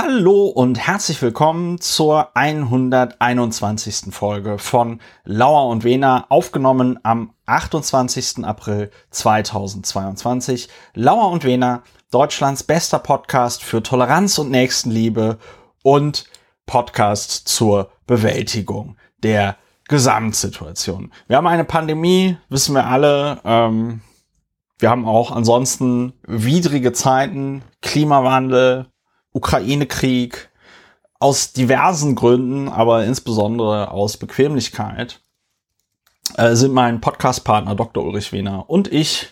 Hallo und herzlich willkommen zur 121. Folge von Lauer und Wena, aufgenommen am 28. April 2022. Lauer und Wena, Deutschlands bester Podcast für Toleranz und Nächstenliebe und Podcast zur Bewältigung der Gesamtsituation. Wir haben eine Pandemie, wissen wir alle. Ähm, wir haben auch ansonsten widrige Zeiten, Klimawandel, Ukraine-Krieg, aus diversen Gründen, aber insbesondere aus Bequemlichkeit, äh, sind mein Podcast-Partner Dr. Ulrich Wiener und ich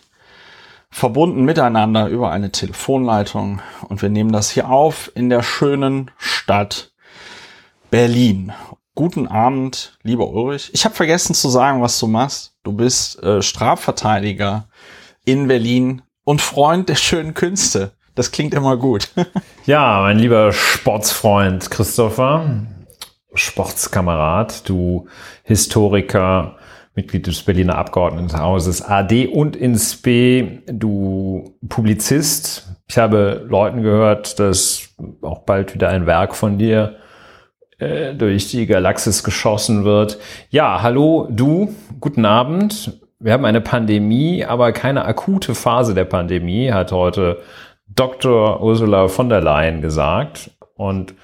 verbunden miteinander über eine Telefonleitung. Und wir nehmen das hier auf in der schönen Stadt Berlin. Guten Abend, lieber Ulrich. Ich habe vergessen zu sagen, was du machst. Du bist äh, Strafverteidiger in Berlin und Freund der schönen Künste. Das klingt immer gut. ja, mein lieber Sportsfreund Christopher, Sportskamerad, du Historiker, Mitglied des Berliner Abgeordnetenhauses AD und ins B, du Publizist. Ich habe Leuten gehört, dass auch bald wieder ein Werk von dir äh, durch die Galaxis geschossen wird. Ja, hallo, du, guten Abend. Wir haben eine Pandemie, aber keine akute Phase der Pandemie, hat heute Dr. Ursula von der Leyen gesagt. Und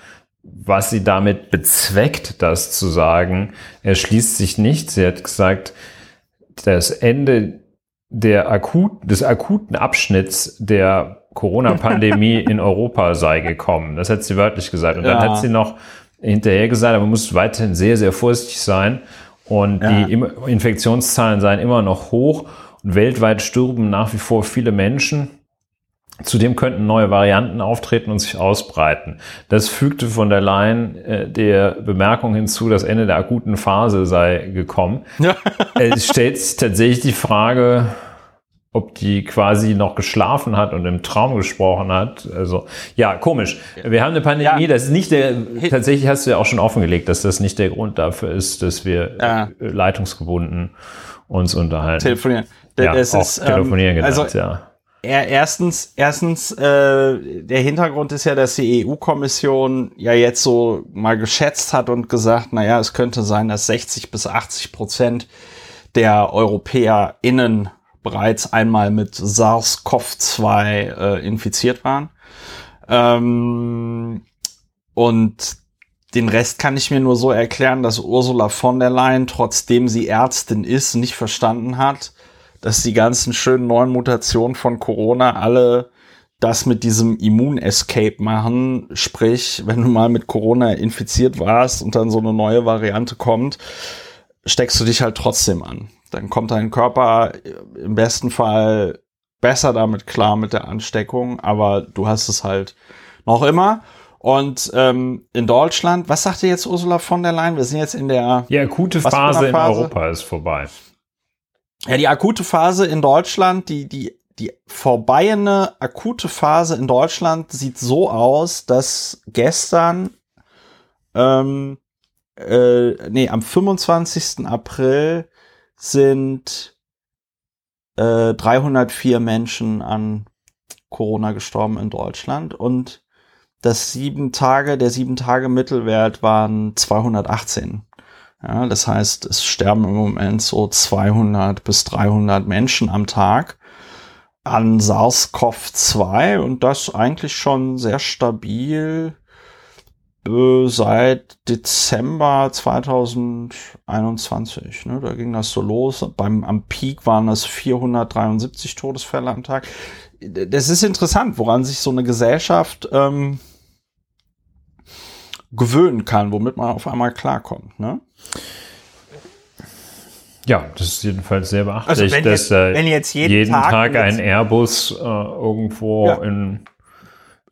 was sie damit bezweckt, das zu sagen, erschließt sich nicht. Sie hat gesagt, das Ende der akut, des akuten Abschnitts der Corona-Pandemie in Europa sei gekommen. Das hat sie wörtlich gesagt. Und dann ja. hat sie noch hinterher gesagt, aber man muss weiterhin sehr, sehr vorsichtig sein. Und ja. die Infektionszahlen seien immer noch hoch. Und weltweit stürben nach wie vor viele Menschen. Zudem könnten neue Varianten auftreten und sich ausbreiten. Das fügte von der Leyen äh, der Bemerkung hinzu, das Ende der akuten Phase sei gekommen. Ja. es stellt sich tatsächlich die Frage, ob die quasi noch geschlafen hat und im Traum gesprochen hat. Also ja, komisch. Wir haben eine Pandemie, ja. das ist nicht der, tatsächlich hast du ja auch schon offengelegt, dass das nicht der Grund dafür ist, dass wir ja. leitungsgebunden uns unterhalten. Telefonieren. Ja, das auch ist, telefonieren ähm, gedacht, also, ja erstens, erstens, äh, der Hintergrund ist ja, dass die EU-Kommission ja jetzt so mal geschätzt hat und gesagt, naja, es könnte sein, dass 60 bis 80 Prozent der EuropäerInnen bereits einmal mit SARS-CoV-2 äh, infiziert waren. Ähm, und den Rest kann ich mir nur so erklären, dass Ursula von der Leyen, trotzdem sie Ärztin ist, nicht verstanden hat, dass die ganzen schönen neuen Mutationen von Corona alle das mit diesem Immun-Escape machen. Sprich, wenn du mal mit Corona infiziert warst und dann so eine neue Variante kommt, steckst du dich halt trotzdem an. Dann kommt dein Körper im besten Fall besser damit klar mit der Ansteckung, aber du hast es halt noch immer. Und ähm, in Deutschland, was sagte jetzt Ursula von der Leyen? Wir sind jetzt in der ja akute Phase, Phase in Europa ist vorbei. Ja, die akute Phase in Deutschland, die, die, die vorbeine akute Phase in Deutschland sieht so aus, dass gestern, ähm, äh, nee, am 25. April sind äh, 304 Menschen an Corona gestorben in Deutschland und das sieben Tage, der sieben Tage Mittelwert waren 218. Ja, das heißt, es sterben im Moment so 200 bis 300 Menschen am Tag an SARS-CoV-2 und das eigentlich schon sehr stabil äh, seit Dezember 2021. Ne, da ging das so los. Beim, am Peak waren es 473 Todesfälle am Tag. Das ist interessant, woran sich so eine Gesellschaft ähm, gewöhnen kann, womit man auf einmal klarkommt. Ne? Ja, das ist jedenfalls sehr beachtlich, also wenn dass jetzt, äh, wenn jetzt jeden, jeden Tag, Tag ein Airbus äh, irgendwo ja. in,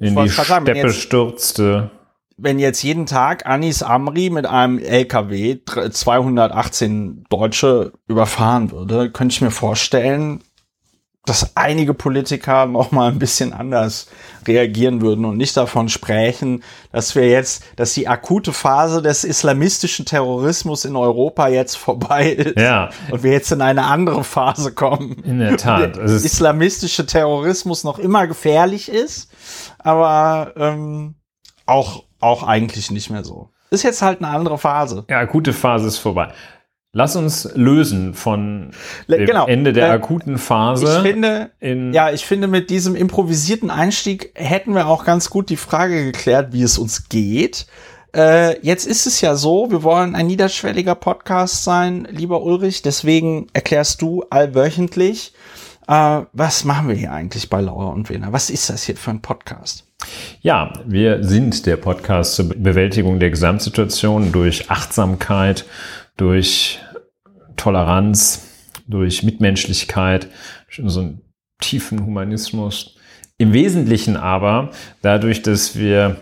in die Steppe sagen, jetzt, stürzte. Wenn jetzt jeden Tag Anis Amri mit einem LKW 218 Deutsche überfahren würde, könnte ich mir vorstellen, dass einige Politiker noch mal ein bisschen anders reagieren würden und nicht davon sprechen, dass wir jetzt, dass die akute Phase des islamistischen Terrorismus in Europa jetzt vorbei ist ja. und wir jetzt in eine andere Phase kommen. In der Tat. Der islamistische Terrorismus noch immer gefährlich ist, aber ähm, auch, auch eigentlich nicht mehr so. Ist jetzt halt eine andere Phase. Ja, akute Phase ist vorbei. Lass uns lösen von dem genau. Ende der Äh, akuten Phase. Ich finde, in, ja, ich finde, mit diesem improvisierten Einstieg hätten wir auch ganz gut die Frage geklärt, wie es uns geht. Äh, jetzt ist es ja so, wir wollen ein niederschwelliger Podcast sein, lieber Ulrich. Deswegen erklärst du allwöchentlich, äh, was machen wir hier eigentlich bei Laura und Wena? Was ist das hier für ein Podcast? Ja, wir sind der Podcast zur Bewältigung der Gesamtsituation durch Achtsamkeit, durch Toleranz, durch Mitmenschlichkeit, durch unseren tiefen Humanismus. Im Wesentlichen aber dadurch, dass wir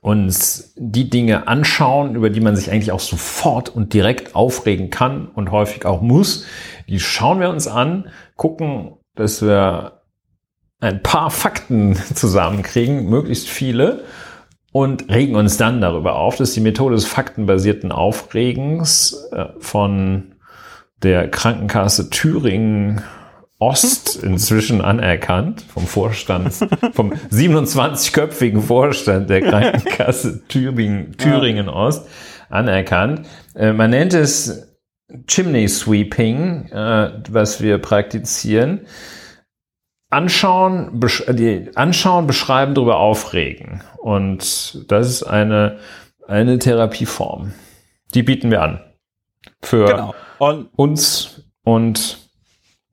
uns die Dinge anschauen, über die man sich eigentlich auch sofort und direkt aufregen kann und häufig auch muss. Die schauen wir uns an, gucken, dass wir ein paar Fakten zusammenkriegen, möglichst viele, und regen uns dann darüber auf. Das ist die Methode des faktenbasierten Aufregens äh, von der Krankenkasse Thüringen Ost inzwischen anerkannt vom Vorstand, vom 27-köpfigen Vorstand der Krankenkasse Thüringen, Thüringen Ost anerkannt. Äh, man nennt es Chimney Sweeping, äh, was wir praktizieren. Anschauen, besch die anschauen, beschreiben, darüber aufregen. Und das ist eine, eine Therapieform. Die bieten wir an. Für Genau. Und uns und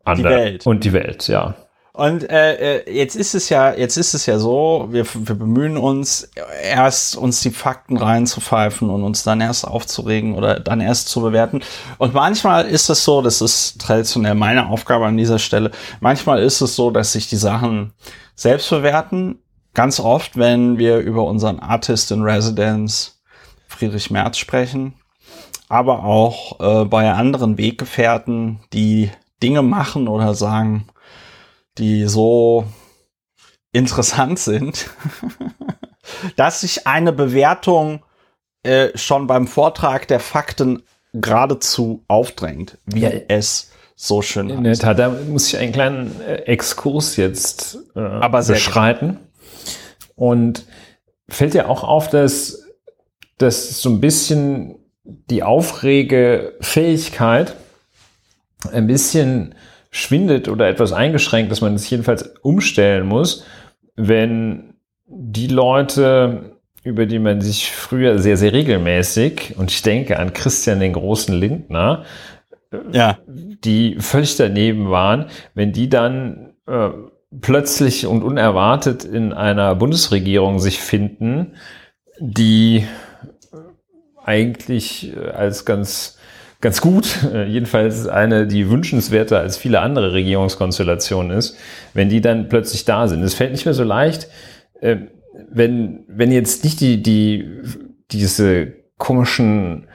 andere. Welt. Und die Welt, ja. Und äh, äh, jetzt ist es ja, jetzt ist es ja so, wir, wir bemühen uns erst uns die Fakten reinzupfeifen und uns dann erst aufzuregen oder dann erst zu bewerten. Und manchmal ist es so, das ist traditionell meine Aufgabe an dieser Stelle. Manchmal ist es so, dass sich die Sachen selbst bewerten. Ganz oft, wenn wir über unseren Artist in Residence Friedrich Merz sprechen, aber auch äh, bei anderen Weggefährten, die Dinge machen oder sagen, die so interessant sind, dass sich eine Bewertung äh, schon beim Vortrag der Fakten geradezu aufdrängt, wie Ja. es so schön In der heißt. Tat, da muss ich einen kleinen äh, Exkurs jetzt äh, Aber sehr beschreiten. Und fällt dir auch auf, dass, dass so ein bisschen die Aufregefähigkeit ein bisschen schwindet oder etwas eingeschränkt, dass man es jedenfalls umstellen muss, wenn die Leute, über die man sich früher sehr, sehr regelmäßig, und ich denke an Christian den großen Lindner, Ja, die völlig daneben waren, wenn die dann äh, plötzlich und unerwartet in einer Bundesregierung sich finden, die eigentlich äh, als ganz ganz gut, äh, jedenfalls eine, die wünschenswerter als viele andere Regierungskonstellationen ist, wenn die dann plötzlich da sind. Es fällt nicht mehr so leicht, äh, wenn, wenn jetzt nicht die, die, diese komischen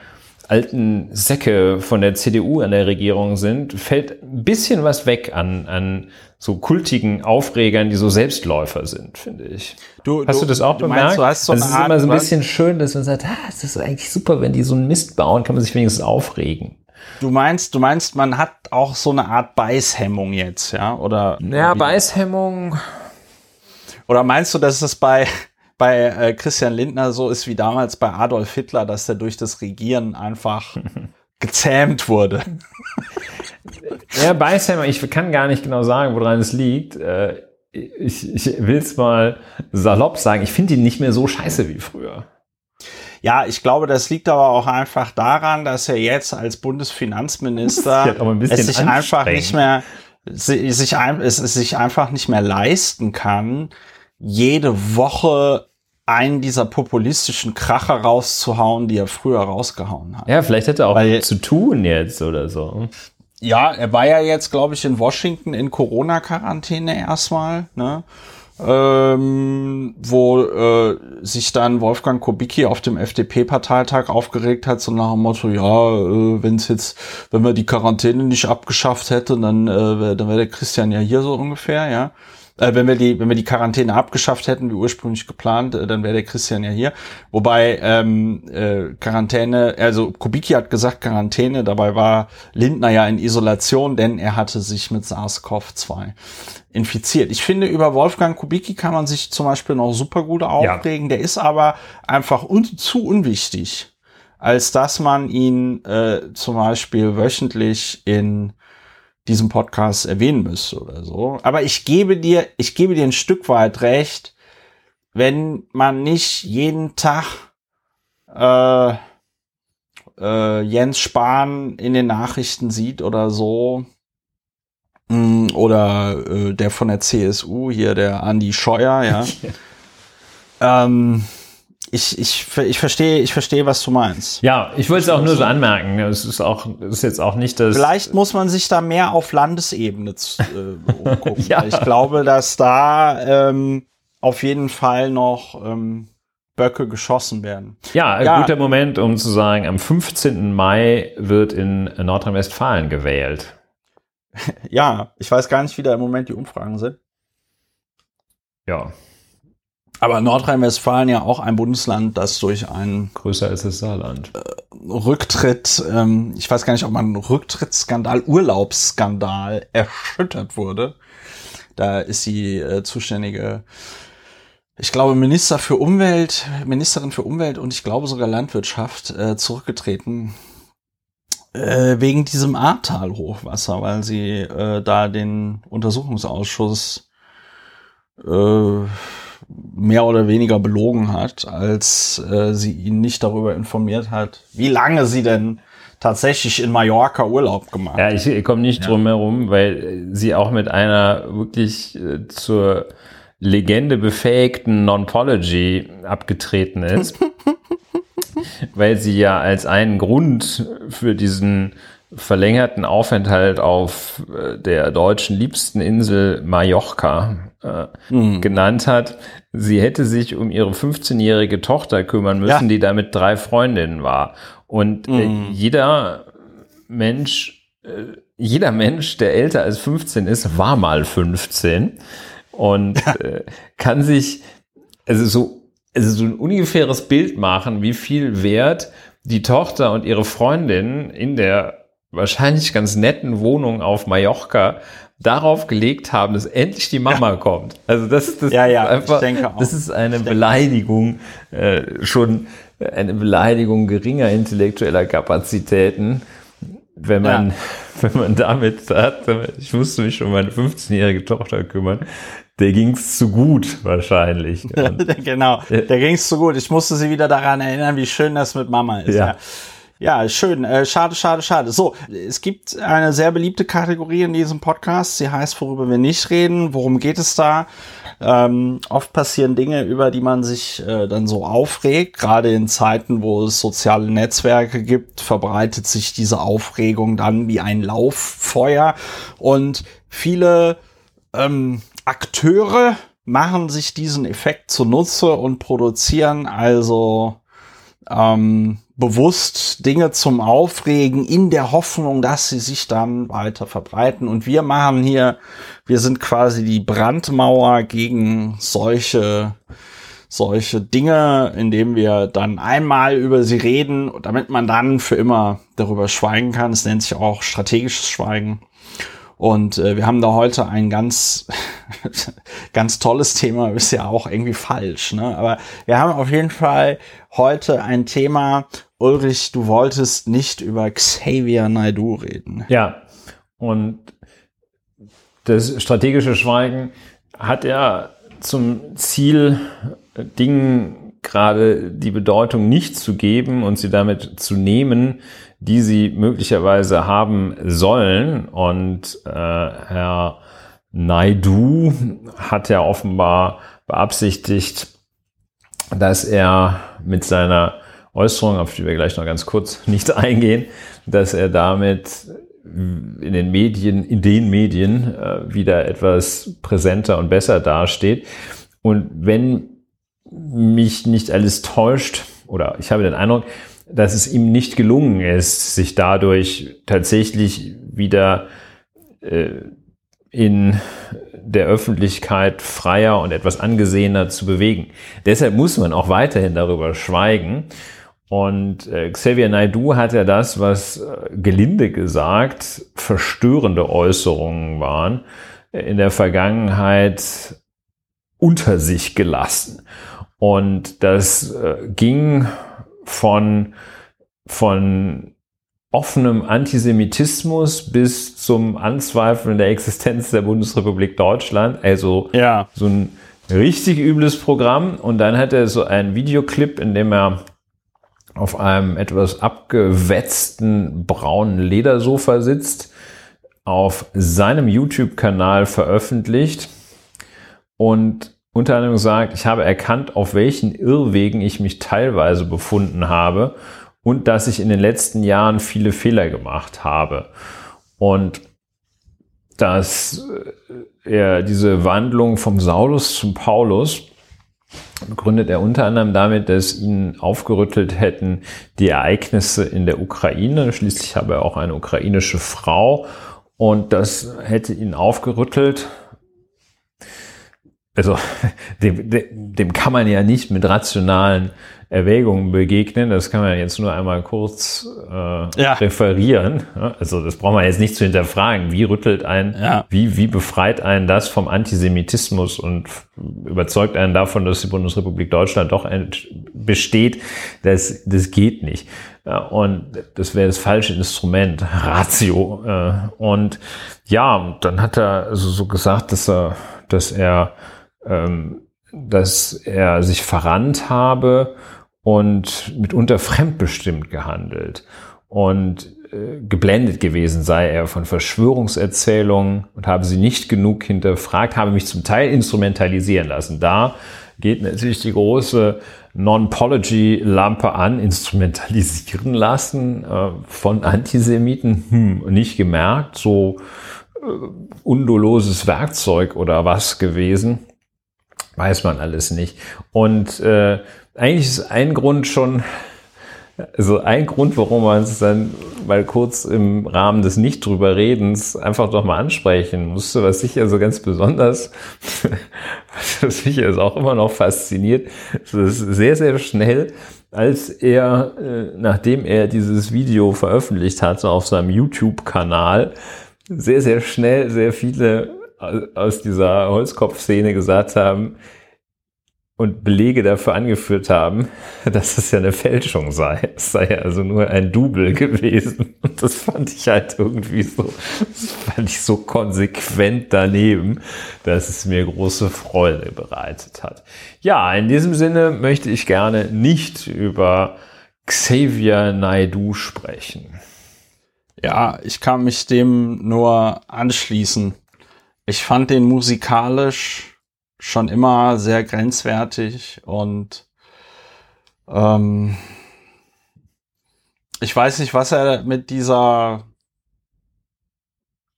alten Säcke von der CDU an der Regierung sind, fällt ein bisschen was weg an, an so kultigen Aufregern, die so Selbstläufer sind, finde ich. du, Hast du, das auch du bemerkt? Meinst, du hast so also es ist immer so ein bisschen schön, dass man sagt, ah, es ist eigentlich super, wenn die so einen Mist bauen, kann man sich wenigstens aufregen. Du meinst, du meinst, man hat auch so eine Art Beißhemmung jetzt, ja? Oder, Ja, Beißhemmung. oder meinst du, dass es bei, bei äh, Christian Lindner so ist wie damals bei Adolf Hitler, dass der durch das Regieren einfach gezähmt wurde? Ja, Beißhemmung, ich kann gar nicht genau sagen, woran es liegt. Äh, Ich, ich will es mal salopp sagen, ich finde ihn nicht mehr so scheiße wie früher. Ja, ich glaube, das liegt aber auch einfach daran, dass er jetzt als Bundesfinanzminister ein es sich einfach nicht mehr si- sich, ein, es, es sich einfach nicht mehr leisten kann, jede Woche einen dieser populistischen Kracher rauszuhauen, die er früher rausgehauen hat. Ja, vielleicht hätte er auch Weil- zu tun jetzt oder so. Ja, er war ja jetzt, glaube ich, in Washington in Corona-Quarantäne erstmal, ne? Ähm, wo äh, sich dann Wolfgang Kubicki auf dem FDP-Parteitag aufgeregt hat, so nach dem Motto, ja, äh, wenn es jetzt, wenn wir die Quarantäne nicht abgeschafft hätten, dann, äh, dann wäre der Christian ja hier so ungefähr, ja. Äh, wenn wir die, wenn wir die Quarantäne abgeschafft hätten, wie ursprünglich geplant, äh, dann wäre der Christian ja hier. Wobei ähm, äh, Quarantäne, also Kubicki hat gesagt Quarantäne, dabei war Lindner ja in Isolation, denn er hatte sich mit SARS-CoV-2 infiziert. Ich finde, über Wolfgang Kubicki kann man sich zum Beispiel noch super gut aufregen. Ja. Der ist aber einfach un zu unwichtig, als dass man ihn äh, zum Beispiel wöchentlich in diesem Podcast erwähnen müsste oder so. Aber ich gebe dir, ich gebe dir ein Stück weit recht, wenn man nicht jeden Tag äh, äh, Jens Spahn in den Nachrichten sieht oder so. Mm, oder äh, der von der CSU, hier der Andi Scheuer, ja. ähm, ich, ich, ich verstehe, ich verstehe, was du meinst. Ja, ich wollte es auch nur so anmerken. Es ist auch, es ist jetzt auch nicht das. Vielleicht muss man sich da mehr auf Landesebene äh, umgucken. ja. Ich glaube, dass da ähm, auf jeden Fall noch ähm, Böcke geschossen werden. Ja, ein ja. guter Moment, um zu sagen, am 15. Mai wird in Nordrhein-Westfalen gewählt. ja, ich weiß gar nicht, wie da im Moment die Umfragen sind. Ja. Aber Nordrhein-Westfalen ja auch ein Bundesland, das durch einen größer als das Saarland äh, Rücktritt, ähm, ich weiß gar nicht, ob man Rücktrittsskandal, Urlaubsskandal erschüttert wurde. Da ist die äh, zuständige, ich glaube, Minister für Umwelt, Ministerin für Umwelt und ich glaube sogar Landwirtschaft äh, zurückgetreten äh, wegen diesem Ahrtal-Hochwasser, weil sie äh, da den Untersuchungsausschuss äh, mehr oder weniger belogen hat, als äh, sie ihn nicht darüber informiert hat, wie lange sie denn tatsächlich in Mallorca Urlaub gemacht hat. Ja, ich, ich komme nicht ja. drum herum, weil sie auch mit einer wirklich äh, zur Legende befähigten Non-Pology abgetreten ist, weil sie ja als einen Grund für diesen verlängerten Aufenthalt auf äh, der deutschen liebsten Insel Mallorca äh, mhm. genannt hat. Sie hätte sich um ihre 15-jährige Tochter kümmern müssen, ja. die da mit drei Freundinnen war. Und mhm. äh, hm. jeder Mensch, äh, jeder Mensch, der älter als 15 ist, war mal 15 und ja. äh, kann sich also so also so ein ungefähres Bild machen, wie viel Wert die Tochter und ihre Freundin in der wahrscheinlich ganz netten Wohnung auf Mallorca darauf gelegt haben, dass endlich die Mama ja. kommt. Also das, das ja, ja, ist einfach, das ist eine Beleidigung, äh, schon eine Beleidigung geringer intellektueller Kapazitäten, wenn man, wenn man damit sagt, ich musste mich um meine 15-jährige Tochter kümmern, der ging's zu gut wahrscheinlich. genau, der ging's zu gut. Ich musste sie wieder daran erinnern, wie schön das mit Mama ist. Ja. Ja, schön. Äh, schade, schade, schade. So, es gibt eine sehr beliebte Kategorie in diesem Podcast. Sie heißt, worüber wir nicht reden. Worum geht es da? Ähm, oft passieren Dinge, über die man sich äh, dann so aufregt. Gerade in Zeiten, wo es soziale Netzwerke gibt, verbreitet sich diese Aufregung dann wie ein Lauffeuer. Und viele ähm, Akteure machen sich diesen Effekt zunutze und produzieren also ähm, bewusst Dinge zum Aufregen in der Hoffnung, dass sie sich dann weiter verbreiten. Und wir machen hier, wir sind quasi die Brandmauer gegen solche solche Dinge, indem wir dann einmal über sie reden, damit man dann für immer darüber schweigen kann. Es nennt sich auch strategisches Schweigen. Und äh, wir haben da heute ein ganz, ganz tolles Thema, ist ja auch irgendwie falsch, ne? Aber wir haben auf jeden Fall heute ein Thema, Ulrich, du wolltest nicht über Xavier Naidu reden. Ja, und das strategische Schweigen hat ja zum Ziel, Dingen gerade die Bedeutung nicht zu geben und sie damit zu nehmen, die sie möglicherweise haben sollen. Und äh, Herr Naidu hat ja offenbar beabsichtigt, dass er mit seiner Äußerung, auf die wir gleich noch ganz kurz nicht eingehen, dass er damit in den Medien, in den Medien äh, wieder etwas präsenter und besser dasteht. Und wenn mich nicht alles täuscht, oder ich habe den Eindruck, dass es ihm nicht gelungen ist, sich dadurch tatsächlich wieder äh, in der Öffentlichkeit freier und etwas angesehener zu bewegen. Deshalb muss man auch weiterhin darüber schweigen. Und äh, Xavier Naidu hat ja das, was äh, gelinde gesagt verstörende Äußerungen waren, in der Vergangenheit unter sich gelassen. Und das äh, ging von, von offenem Antisemitismus bis zum Anzweifeln der Existenz der Bundesrepublik Deutschland. Also ja. so ein richtig übles Programm. Und dann hat er so einen Videoclip, in dem er auf einem etwas abgewetzten braunen Ledersofa sitzt, auf seinem YouTube-Kanal veröffentlicht und unter anderem sagt, ich habe erkannt, auf welchen Irrwegen ich mich teilweise befunden habe und dass ich in den letzten Jahren viele Fehler gemacht habe. Und dass äh, er diese Wandlung vom Saulus zum Paulus begründet er unter anderem damit, dass ihn aufgerüttelt hätten die Ereignisse in der Ukraine. Schließlich habe er auch eine ukrainische Frau und das hätte ihn aufgerüttelt, also dem, dem kann man ja nicht mit rationalen Erwägungen begegnen. Das kann man jetzt nur einmal kurz äh, ja. referieren. Also das braucht man jetzt nicht zu hinterfragen. Wie rüttelt ein, ja. wie, wie befreit einen das vom Antisemitismus und überzeugt einen davon, dass die Bundesrepublik Deutschland doch besteht? Das, das geht nicht. Und das wäre das falsche Instrument, Ratio. Äh, und ja, dann hat er also so gesagt, dass er, dass er ähm, dass er sich verrannt habe und mitunter fremdbestimmt gehandelt und äh, geblendet gewesen sei er von Verschwörungserzählungen und habe sie nicht genug hinterfragt, habe mich zum Teil instrumentalisieren lassen. Da geht natürlich die große Non-Pology-Lampe an, instrumentalisieren lassen äh, von Antisemiten, hm, nicht gemerkt, so äh, undoloses Werkzeug oder was gewesen. Weiß man alles nicht. Und äh, eigentlich ist ein Grund schon, also ein Grund, warum man es dann mal kurz im Rahmen des nicht drüber Redens einfach doch mal ansprechen musste, was sicher so ganz besonders, was mich jetzt auch immer noch fasziniert, das ist sehr, sehr schnell, als er, äh, nachdem er dieses Video veröffentlicht hatte auf seinem YouTube-Kanal, sehr, sehr schnell sehr viele aus dieser Holzkopf-Szene gesagt haben und Belege dafür angeführt haben, dass es ja eine Fälschung sei. Es sei ja also nur ein Double gewesen. Und das fand ich halt irgendwie so, das fand ich so konsequent daneben, dass es mir große Freude bereitet hat. Ja, in diesem Sinne möchte ich gerne nicht über Xavier Naidu sprechen. Ja, ich kann mich dem nur anschließen. Ich fand den musikalisch schon immer sehr grenzwertig und ähm, ich weiß nicht, was er mit dieser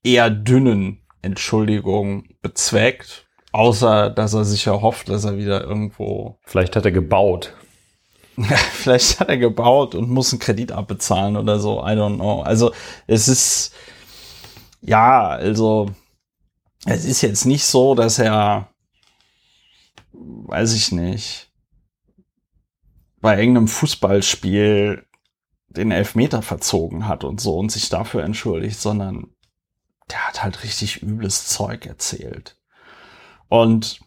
eher dünnen Entschuldigung bezweckt, außer dass er sich erhofft, dass er wieder irgendwo. Vielleicht hat er gebaut. Vielleicht hat er gebaut und muss einen Kredit abbezahlen oder so. I don't know. Also es ist ja, also es ist jetzt nicht so, dass er, weiß ich nicht, bei irgendeinem Fußballspiel den Elfmeter verzogen hat und so und sich dafür entschuldigt, sondern der hat halt richtig übles Zeug erzählt. Und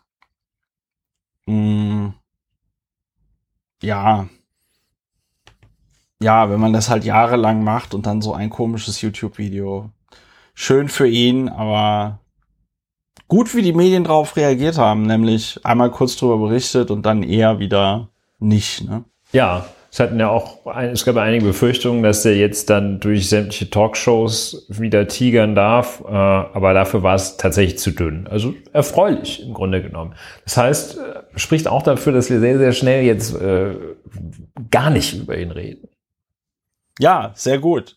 mh, mm, ja, ja, wenn man das halt jahrelang macht und dann so ein komisches YouTube-Video, schön für ihn, aber gut, wie die Medien darauf reagiert haben, nämlich einmal kurz drüber berichtet und dann eher wieder nicht. Ne? Ja, es hatten ja auch, es gab einige Befürchtungen, dass er jetzt dann durch sämtliche Talkshows wieder tigern darf, äh, aber dafür war es tatsächlich zu dünn. Also erfreulich im Grunde genommen. Das heißt, äh, spricht auch dafür, dass wir sehr, sehr schnell jetzt äh, gar nicht über ihn reden. Ja, sehr gut.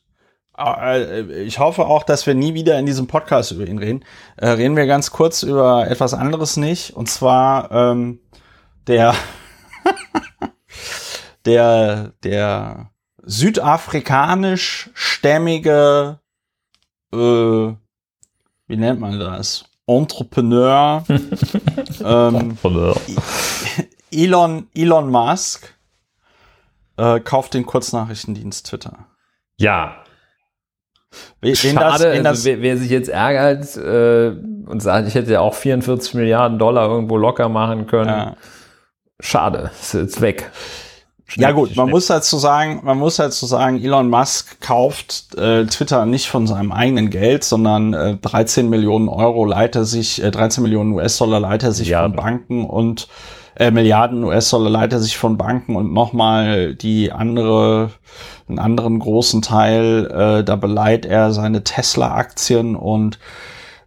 Äh, ich hoffe auch, dass wir nie wieder in diesem Podcast über ihn reden. Äh, reden wir ganz kurz über etwas anderes nicht. Und zwar ähm, der, der, der südafrikanisch stämmige, äh, wie nennt man das? Entrepreneur, ähm, Elon, Elon Musk äh, kauft den Kurznachrichtendienst Twitter. Ja. Wen Schade, das, das also wer, wer, sich jetzt ärgert äh, und sagt, ich hätte ja auch 44 Milliarden Dollar irgendwo locker machen können. Ja. Schade, ist jetzt weg. Schnell, ja gut, man muss dazu sagen, man muss dazu sagen, Elon Musk kauft äh, Twitter nicht von seinem eigenen Geld, sondern äh, 13 Millionen Euro leiht er sich, äh, 13 Millionen US-Dollar leiht er sich ja. von Banken und äh, Milliarden US-Dollar leiht er sich von Banken und nochmal die andere, einen anderen großen Teil, äh, da beleiht er seine Tesla-Aktien und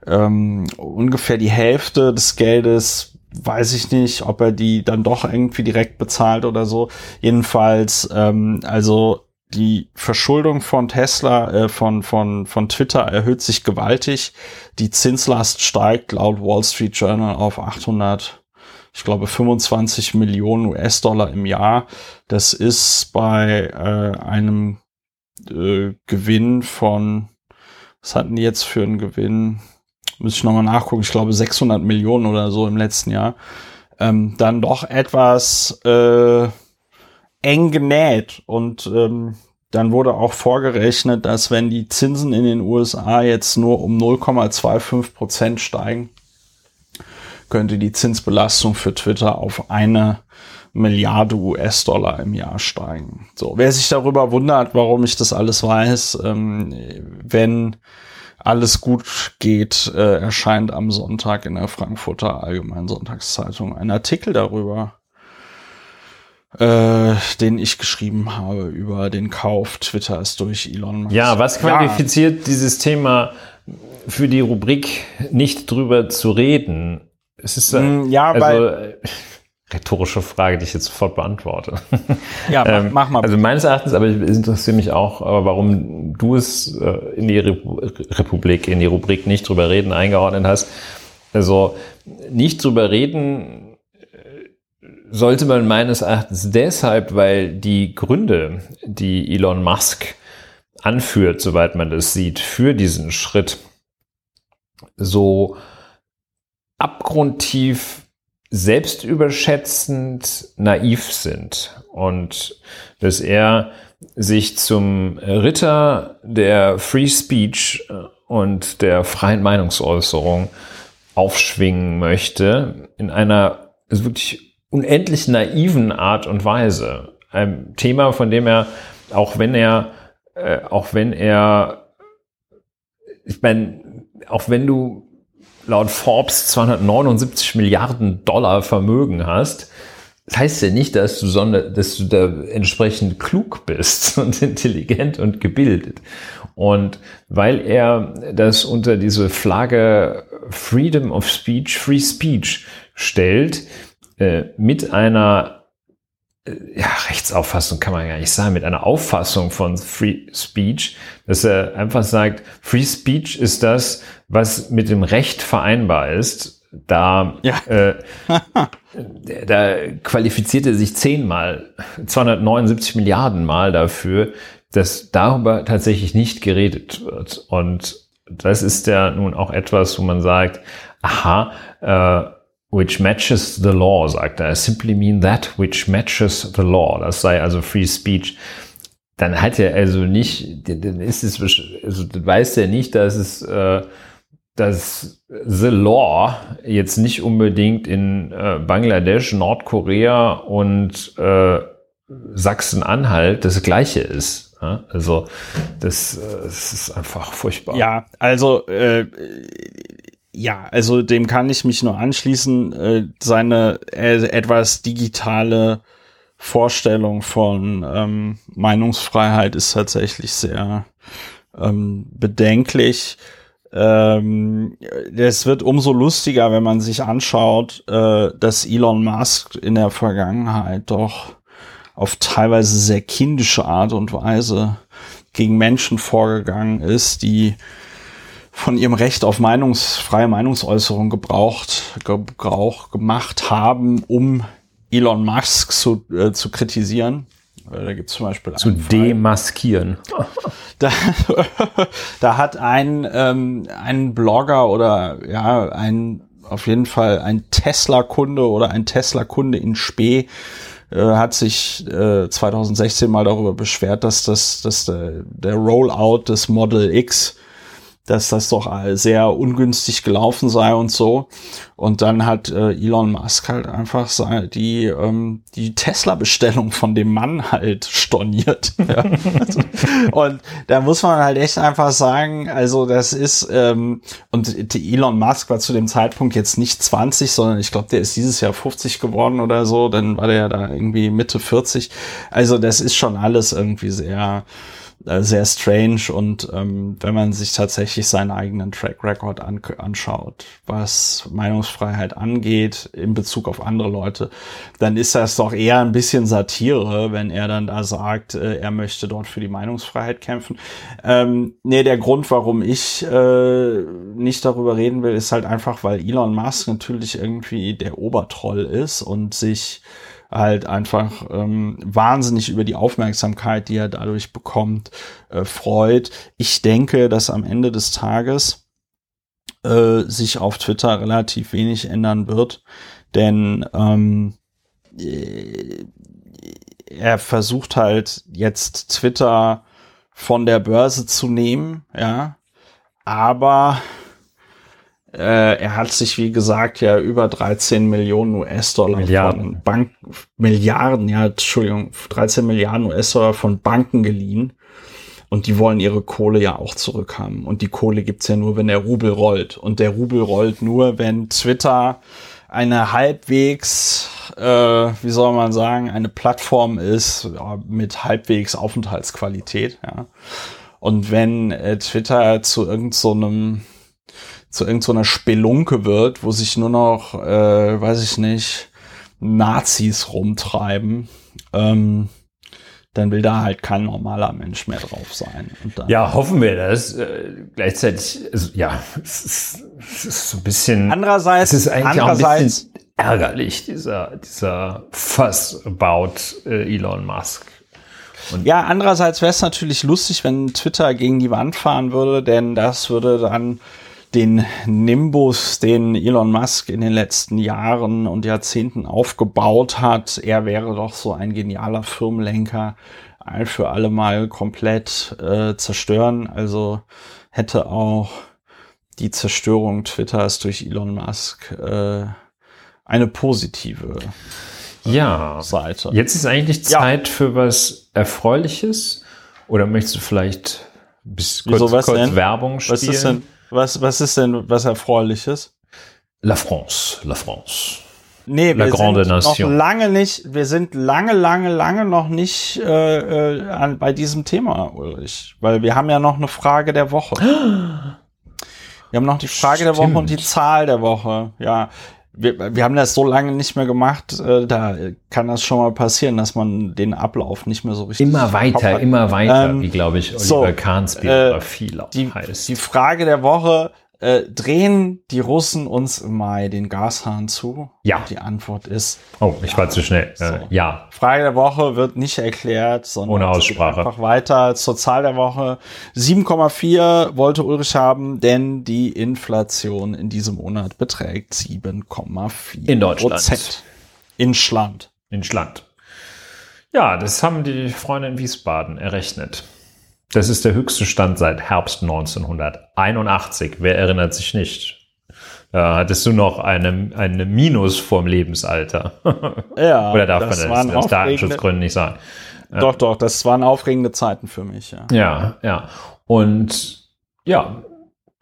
ähm, ungefähr die Hälfte des Geldes weiß ich nicht, ob er die dann doch irgendwie direkt bezahlt oder so. Jedenfalls, ähm, also die Verschuldung von Tesla, äh, von, von, von Twitter erhöht sich gewaltig. Die Zinslast steigt laut Wall Street Journal auf 800, ich glaube 25 Millionen US-Dollar im Jahr. Das ist bei äh, einem äh, Gewinn von, was hatten die jetzt für einen Gewinn? muss ich nochmal nachgucken, ich glaube 600 Millionen oder so im letzten Jahr, ähm, dann doch etwas äh, eng genäht. Und ähm, dann wurde auch vorgerechnet, dass wenn die Zinsen in den USA jetzt nur um 0,25 Prozent steigen, könnte die Zinsbelastung für Twitter auf eine Milliarde US-Dollar im Jahr steigen. So, wer sich darüber wundert, warum ich das alles weiß, ähm, wenn alles gut geht, äh, erscheint am Sonntag in der Frankfurter Allgemeinen Sonntagszeitung ein Artikel darüber, äh, den ich geschrieben habe über den Kauf Twitters durch Elon Musk. Ja, was qualifiziert ja. dieses Thema für die Rubrik nicht drüber zu reden? Es ist äh, ja, also, rhetorische Frage, die ich jetzt sofort beantworte. Ja, mach, ähm, mach mal. Also meines Erachtens, aber es interessiert mich auch, warum du es äh, in die Republik, in die Rubrik nicht drüber reden eingeordnet hast. Also nicht drüber reden äh, sollte man meines Erachtens deshalb, weil die Gründe, die Elon Musk anführt, soweit man das sieht, für diesen Schritt so abgrundtief selbstüberschätzend naiv sind und dass er sich zum Ritter der Free Speech äh, und der freien Meinungsäußerung aufschwingen möchte in einer wirklich unendlich naiven Art und Weise. Ein Thema, von dem er, auch wenn er, äh, auch wenn er, ich meine, auch wenn du laut Forbes 279 Milliarden Dollar Vermögen hast, das heißt ja nicht, dass du, sonder, dass du da entsprechend klug bist und intelligent und gebildet. Und weil er das unter diese Flagge Freedom of Speech, Free Speech stellt, äh, mit einer ja, Rechtsauffassung kann man gar nicht sagen, mit einer Auffassung von Free Speech, dass er einfach sagt, Free Speech ist das, was mit dem Recht vereinbar ist. Da, ja. äh, da qualifiziert er sich zehnmal, 279 Milliarden Mal dafür, dass darüber tatsächlich nicht geredet wird. Und das ist ja nun auch etwas, wo man sagt, aha, äh, which matches the law, sagt er. I simply mean that which matches the law. Das sei also Free Speech. Dann hat er also nicht, dann ist es, also weiß er nicht, dass es, äh, dass the law jetzt nicht unbedingt in äh, Bangladesch, Nordkorea und äh, Sachsen-Anhalt das gleiche ist. Also das, das ist einfach furchtbar. Ja, also ja, also dem kann ich mich nur anschließen. Äh, seine äh, etwas digitale Vorstellung von ähm, Meinungsfreiheit ist tatsächlich sehr ähm, bedenklich. Ähm, es wird umso lustiger, wenn man sich anschaut, äh, dass Elon Musk in der Vergangenheit doch auf teilweise sehr kindische Art und Weise gegen Menschen vorgegangen ist, die von ihrem Recht auf Meinungsfreie Meinungsäußerung gebraucht, Gebrauch gemacht haben, um Elon Musk zu, äh, zu kritisieren. Da gibt es zum Beispiel Zu demaskieren. da, da hat ein, ähm, ein Blogger oder ja, ein auf jeden Fall ein Tesla-Kunde oder ein Tesla-Kunde in Spee äh, hat sich äh, 2016 mal darüber beschwert, dass das, dass der, der Rollout des Model X dass das doch sehr ungünstig gelaufen sei und so. Und dann hat äh, Elon Musk halt einfach die, ähm, die Tesla-Bestellung von dem Mann halt storniert. ja. und da muss man halt echt einfach sagen, also das ist, ähm, und Elon Musk war zu dem Zeitpunkt jetzt nicht 20, sondern ich glaube, der ist dieses Jahr 50 geworden oder so. Dann war der ja da irgendwie Mitte 40. Also das ist schon alles irgendwie sehr äh, sehr strange und ähm, wenn man sich tatsächlich seinen eigenen Track Record an, anschaut, was Meinungsfreiheit angeht in Bezug auf andere Leute, dann ist das doch eher ein bisschen Satire, wenn er dann da sagt, äh, er möchte dort für die Meinungsfreiheit kämpfen. Ähm, nee, der Grund, warum ich äh, nicht darüber reden will, ist halt einfach, weil Elon Musk natürlich irgendwie der Obertroll ist und sich halt einfach ähm, wahnsinnig über die Aufmerksamkeit, die er dadurch bekommt, äh, freut. Ich denke, dass am Ende des Tages äh, sich auf Twitter relativ wenig ändern wird, denn ähm, äh, er versucht halt jetzt Twitter von der Börse zu nehmen, ja, aber er hat sich, wie gesagt, ja über 13 Millionen US-Dollar von Bank Milliarden, ja, Entschuldigung, 13 Milliarden US-Dollar von Banken geliehen. Und die wollen ihre Kohle ja auch zurückhaben. Und die Kohle gibt's ja nur, wenn der Rubel rollt. Und der Rubel rollt nur, wenn Twitter eine halbwegs, äh, wie soll man sagen, eine Plattform ist ja, mit halbwegs Aufenthaltsqualität. Ja. Und wenn äh, Twitter zu irgendeinem so zu irgendeiner so Spelunke wird, wo sich nur noch, äh, weiß ich nicht, Nazis rumtreiben, ähm, dann will da halt kein normaler Mensch mehr drauf sein. ja, hoffen wir das. Äh, gleichzeitig, also, ja, es ist, es ist so ein bisschen. Andererseits, es ist eigentlich andererseits, auch ein bisschen ärgerlich, dieser, dieser Fuss about äh, Elon Musk. Und ja, andererseits wäre es natürlich lustig, wenn Twitter gegen die Wand fahren würde, denn das würde dann den Nimbus, den Elon Musk in den letzten Jahren und Jahrzehnten aufgebaut hat. Er wäre doch so ein genialer Firmenlenker, ein für alle Mal komplett äh, zerstören. Also hätte auch die Zerstörung Twitters durch Elon Musk äh, eine positive äh, ja. Seite. Jetzt ist eigentlich Zeit ja. für was Erfreuliches. Oder möchtest du vielleicht bis kurz, Wieso, kurz? Werbung spielen? Was ist denn? Was, was ist denn was Erfreuliches? La France, la France. Nee, La wir grande sind nation. noch lange nicht, wir sind lange, lange, lange noch nicht äh, äh, an, bei diesem Thema, Ulrich. Weil wir haben ja noch eine Frage der Woche. Wir haben noch die Frage der Woche und die Zahl der Woche. Ja, wir, wir haben das so lange nicht mehr gemacht, äh, da kann das schon mal passieren, dass man den Ablauf nicht mehr so richtig Immer weiter, immer weiter, Ähm, wie glaube ich Oliver so, Kahns äh, Biografie äh, die, heißt. die Frage der Woche, äh, drehen die Russen uns im Mai den Gashahn zu? Ja. Die Antwort ist oh, ich war zu schnell. So. Äh, ja. Frage der Woche wird nicht erklärt, sondern Ohne Aussprache. einfach weiter zur Zahl der Woche. 7,4 wollte Ulrich haben, denn die Inflation in diesem Monat beträgt 7,4 In Deutschland. Prozent. In Schland. In Schland. Ja, das haben die Freunde in Wiesbaden errechnet. Das ist der höchste Stand seit Herbst 1981. Wer erinnert sich nicht? Da hattest du noch eine, eine Minus vorm Lebensalter. Ja, Oder darf das man das aus Datenschutzgründen nicht sagen? Doch, doch, das waren aufregende Zeiten für mich, ja. Ja, ja. Und ja,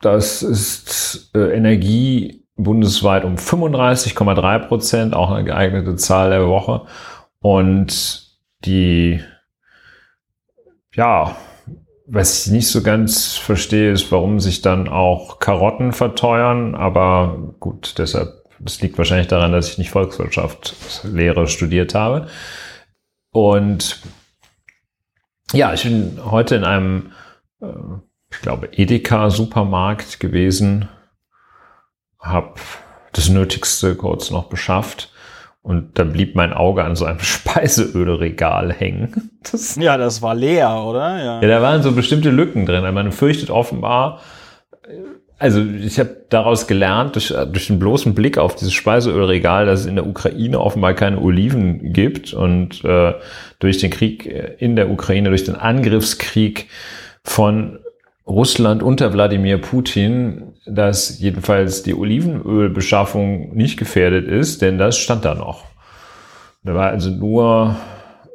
das ist äh, Energie bundesweit um 35,3 Prozent, auch eine geeignete Zahl der Woche. Und die, ja, was ich nicht so ganz verstehe, ist, warum sich dann auch Karotten verteuern. Aber gut, deshalb, das liegt wahrscheinlich daran, dass ich nicht Volkswirtschaftslehre studiert habe. Und ja, ich bin heute in einem, äh, ich glaube, Edeka-Supermarkt gewesen, habe das Nötigste kurz noch beschafft Und da blieb mein Auge an so einem Speiseölregal hängen. Das, ja, das war leer, oder? Ja. ja, da waren so bestimmte Lücken drin. Man fürchtet offenbar, also ich habe daraus gelernt, durch, durch den bloßen Blick auf dieses Speiseölregal, dass es in der Ukraine offenbar keine Oliven gibt und äh, durch den Krieg in der Ukraine, durch den Angriffskrieg von Russland unter Wladimir Putin, dass jedenfalls die Olivenölbeschaffung nicht gefährdet ist, denn das stand da noch. Da war also nur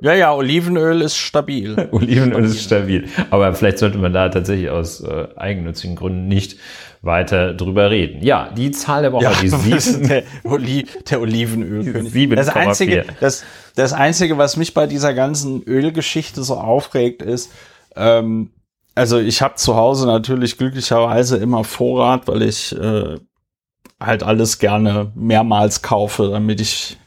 ja, ja, Olivenöl ist stabil. Olivenöl ist stabil. Aber vielleicht sollte man da tatsächlich aus äh, eigennützigen Gründen nicht weiter drüber reden. Ja, die Zahl der Woche, ja, die sieben. Der, Oli der Olivenölkönig. Das einzige, das, das einzige, was mich bei dieser ganzen Ölgeschichte so aufregt, ist, ähm, also ich habe zu Hause natürlich glücklicherweise immer Vorrat, weil ich äh, halt alles gerne mehrmals kaufe, damit ich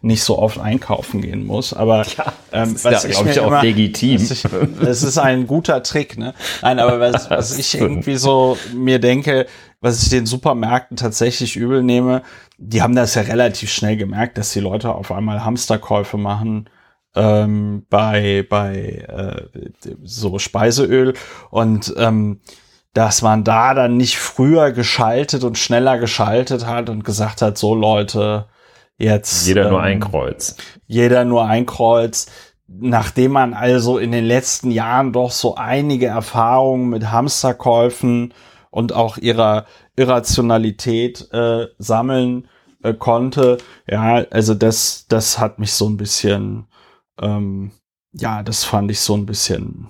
nicht so oft einkaufen gehen muss. Aber ja, ähm, das ist ja, glaube ich, auch immer, legitim. Es ist ein guter Trick, ne? Nein, aber was, was ich irgendwie so mir denke, was ich den Supermärkten tatsächlich übel nehme, die haben das ja relativ schnell gemerkt, dass die Leute auf einmal Hamsterkäufe machen ähm, bei bei äh, so Speiseöl und ähm, dass man da dann nicht früher geschaltet und schneller geschaltet hat und gesagt hat, so Leute, jetzt. Jeder ähm, nur ein Kreuz. Jeder nur ein Kreuz. Nachdem man also in den letzten Jahren doch so einige Erfahrungen mit Hamsterkäufen und auch ihrer Irrationalität äh, sammeln äh, konnte, ja, also das, das hat mich so ein bisschen, ähm, ja, das fand ich so ein bisschen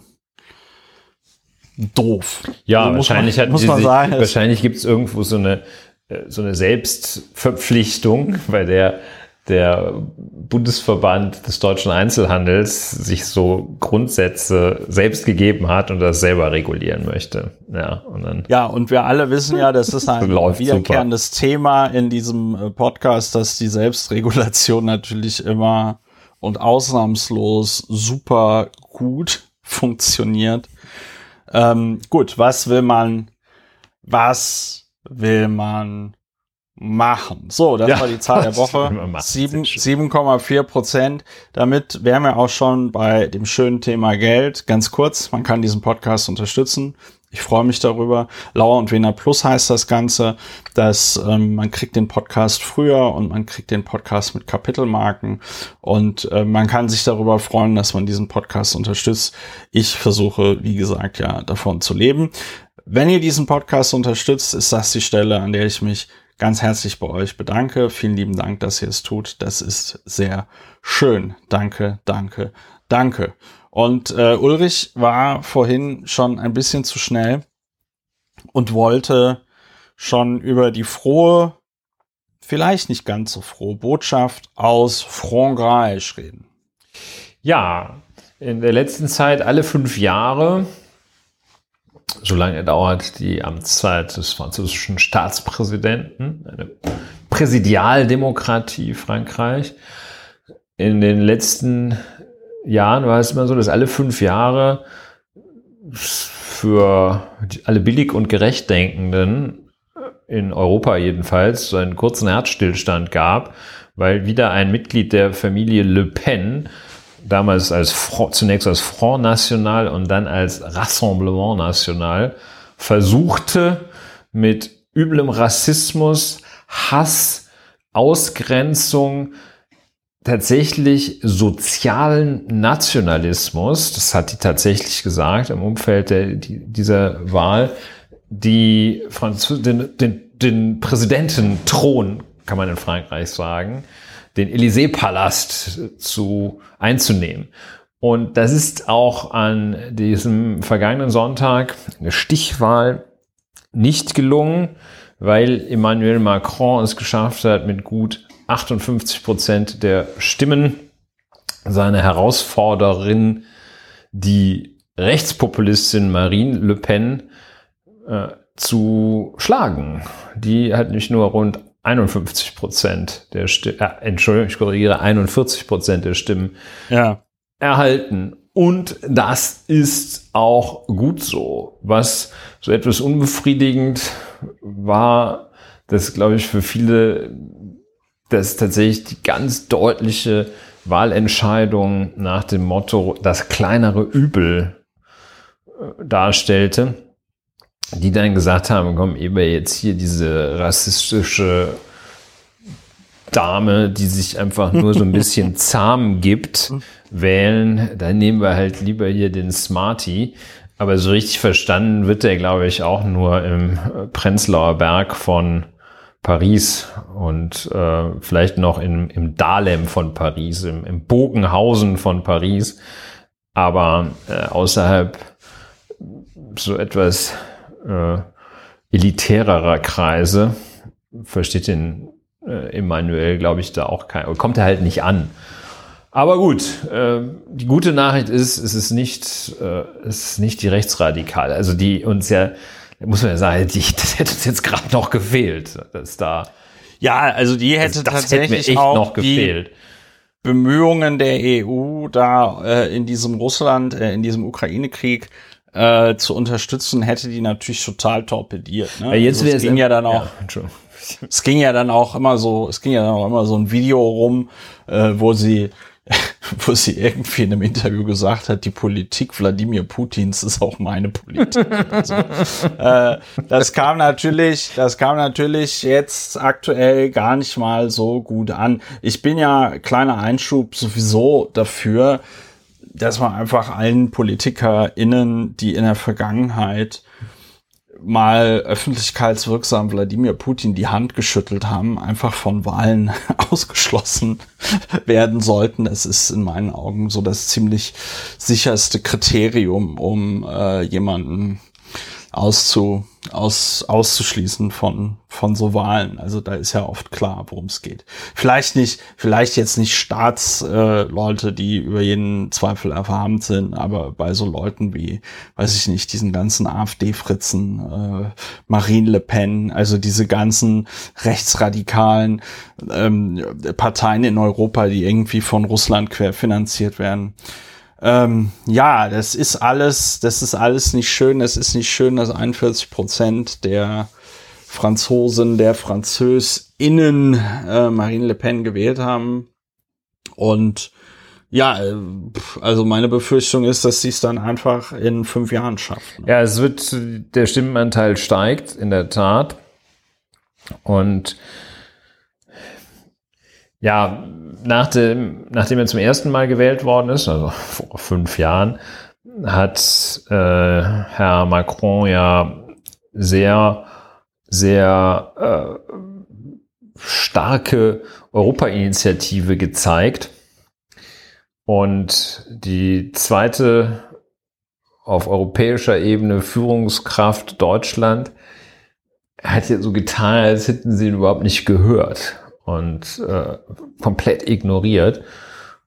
doof. Ja, also wahrscheinlich man, hat muss man sagen, wahrscheinlich gibt es irgendwo so eine äh, so eine Selbstverpflichtung, bei der der Bundesverband des deutschen Einzelhandels sich so Grundsätze selbst gegeben hat und das selber regulieren möchte. Ja, und dann ja, und wir alle wissen ja, das ist ein wiederkehrendes super. Thema in diesem äh, Podcast, dass die Selbstregulation natürlich immer und ausnahmslos super gut funktioniert. Ähm, gut, was will man, was will man machen? So, das ja, war die Zahl der Woche. 7,4 Prozent. Damit wären wir auch schon bei dem schönen Thema Geld. Ganz kurz, man kann diesen Podcast unterstützen. Ich freue mich darüber. Lauer und Wener Plus heißt das Ganze, dass ähm, man kriegt den Podcast früher und man kriegt den Podcast mit Kapitelmarken und äh, man kann sich darüber freuen, dass man diesen Podcast unterstützt. Ich versuche, wie gesagt, ja, davon zu leben. Wenn ihr diesen Podcast unterstützt, ist das die Stelle, an der ich mich ganz herzlich bei euch bedanke. Vielen lieben Dank, dass ihr es tut. Das ist sehr schön. Danke, danke, danke. Und äh, Ulrich war vorhin schon ein bisschen zu schnell und wollte schon über die frohe, vielleicht nicht ganz so frohe Botschaft aus Frankreich reden. Ja, in der letzten Zeit alle fünf Jahre solange dauert die Amtszeit des französischen Staatspräsidenten, eine Präsidialdemokratie Frankreich. In den letzten Jahren war es immer so, dass alle fünf Jahre für alle billig und gerecht Denkenden in Europa jedenfalls so einen kurzen Herzstillstand gab, weil wieder ein Mitglied der Familie Le Pen damals als zunächst als Front National und dann als Rassemblement National versuchte mit üblem Rassismus, Hass, Ausgrenzung, tatsächlich sozialen Nationalismus, das hat die tatsächlich gesagt im Umfeld der, die, dieser Wahl, die Franz den, den, den Präsidententhron, kann man in Frankreich sagen, den Élysée-Palast zu einzunehmen. Und das ist auch an diesem vergangenen Sonntag eine Stichwahl nicht gelungen, weil Emmanuel Macron es geschafft hat, mit gut 58 Prozent der Stimmen seine Herausforderin, die Rechtspopulistin Marine Le Pen, äh, zu schlagen. Die hat nicht nur rund 51 Prozent der Stimmen, äh, Entschuldigung, ich korrigiere, 41 Prozent der Stimmen ja. erhalten. Und das ist auch gut so. Was so etwas unbefriedigend war, dass, glaube ich, für viele das tatsächlich die ganz deutliche Wahlentscheidung nach dem Motto das kleinere Übel äh, darstellte, die dann gesagt haben, komm, eben jetzt hier diese rassistische Dame, die sich einfach nur so ein bisschen zahm gibt, wählen, dann nehmen wir halt lieber hier den Smarty. Aber so richtig verstanden wird der, glaube ich, auch nur im Prenzlauer Berg von Paris und äh, vielleicht noch in, im Dahlem von Paris, im, im Bogenhausen von Paris, aber äh, außerhalb so etwas äh, elitärerer Kreise versteht den äh, Emmanuel, glaube ich, da auch kein, kommt er halt nicht an. Aber gut, äh, die gute Nachricht ist, es ist nicht, äh, es ist nicht die Rechtsradikale, also die uns ja muss man ja sagen, die, das hätte uns jetzt gerade noch gefehlt, dass da. Ja, also die hätte das, das tatsächlich hätte auch noch gefehlt. Bemühungen der EU, da äh, in diesem Russland, äh, in diesem Ukraine-Krieg äh, zu unterstützen, hätte die natürlich total torpediert. Ne? Ja, jetzt also, es ging ja dann auch. Ja, es ging ja dann auch immer so, es ging ja dann auch immer so ein Video rum, äh, wo sie wo sie irgendwie in einem Interview gesagt hat, die Politik Wladimir Putins ist auch meine Politik. also, äh, das kam natürlich, das kam natürlich jetzt aktuell gar nicht mal so gut an. Ich bin ja kleiner Einschub sowieso dafür, dass man einfach allen PolitikerInnen, die in der Vergangenheit mal öffentlichkeitswirksam Wladimir Putin die Hand geschüttelt haben, einfach von Wahlen ausgeschlossen werden sollten. Es ist in meinen Augen so das ziemlich sicherste Kriterium, um äh, jemanden auszu, aus, auszuschließen von, von so Wahlen. Also da ist ja oft klar, worum es geht. Vielleicht nicht, vielleicht jetzt nicht Staatsleute, äh, die über jeden Zweifel erfahren sind, aber bei so Leuten wie, weiß ich nicht, diesen ganzen AfD-Fritzen, äh, Marine Le Pen, also diese ganzen rechtsradikalen ähm, Parteien in Europa, die irgendwie von Russland querfinanziert werden ähm, ja, das ist alles, das ist alles nicht schön. Es ist nicht schön, dass 41 Prozent der Franzosen, der FranzösInnen äh, Marine Le Pen gewählt haben. Und ja, also meine Befürchtung ist, dass sie es dann einfach in fünf Jahren schafft. Ja, es wird, der Stimmenanteil steigt, in der Tat. Und ja, nach dem, nachdem er zum ersten Mal gewählt worden ist, also vor fünf Jahren, hat äh, Herr Macron ja sehr, sehr äh, starke Europa-Initiative gezeigt. Und die zweite auf europäischer Ebene Führungskraft Deutschland hat ja so getan, als hätten sie ihn überhaupt nicht gehört und äh, komplett ignoriert.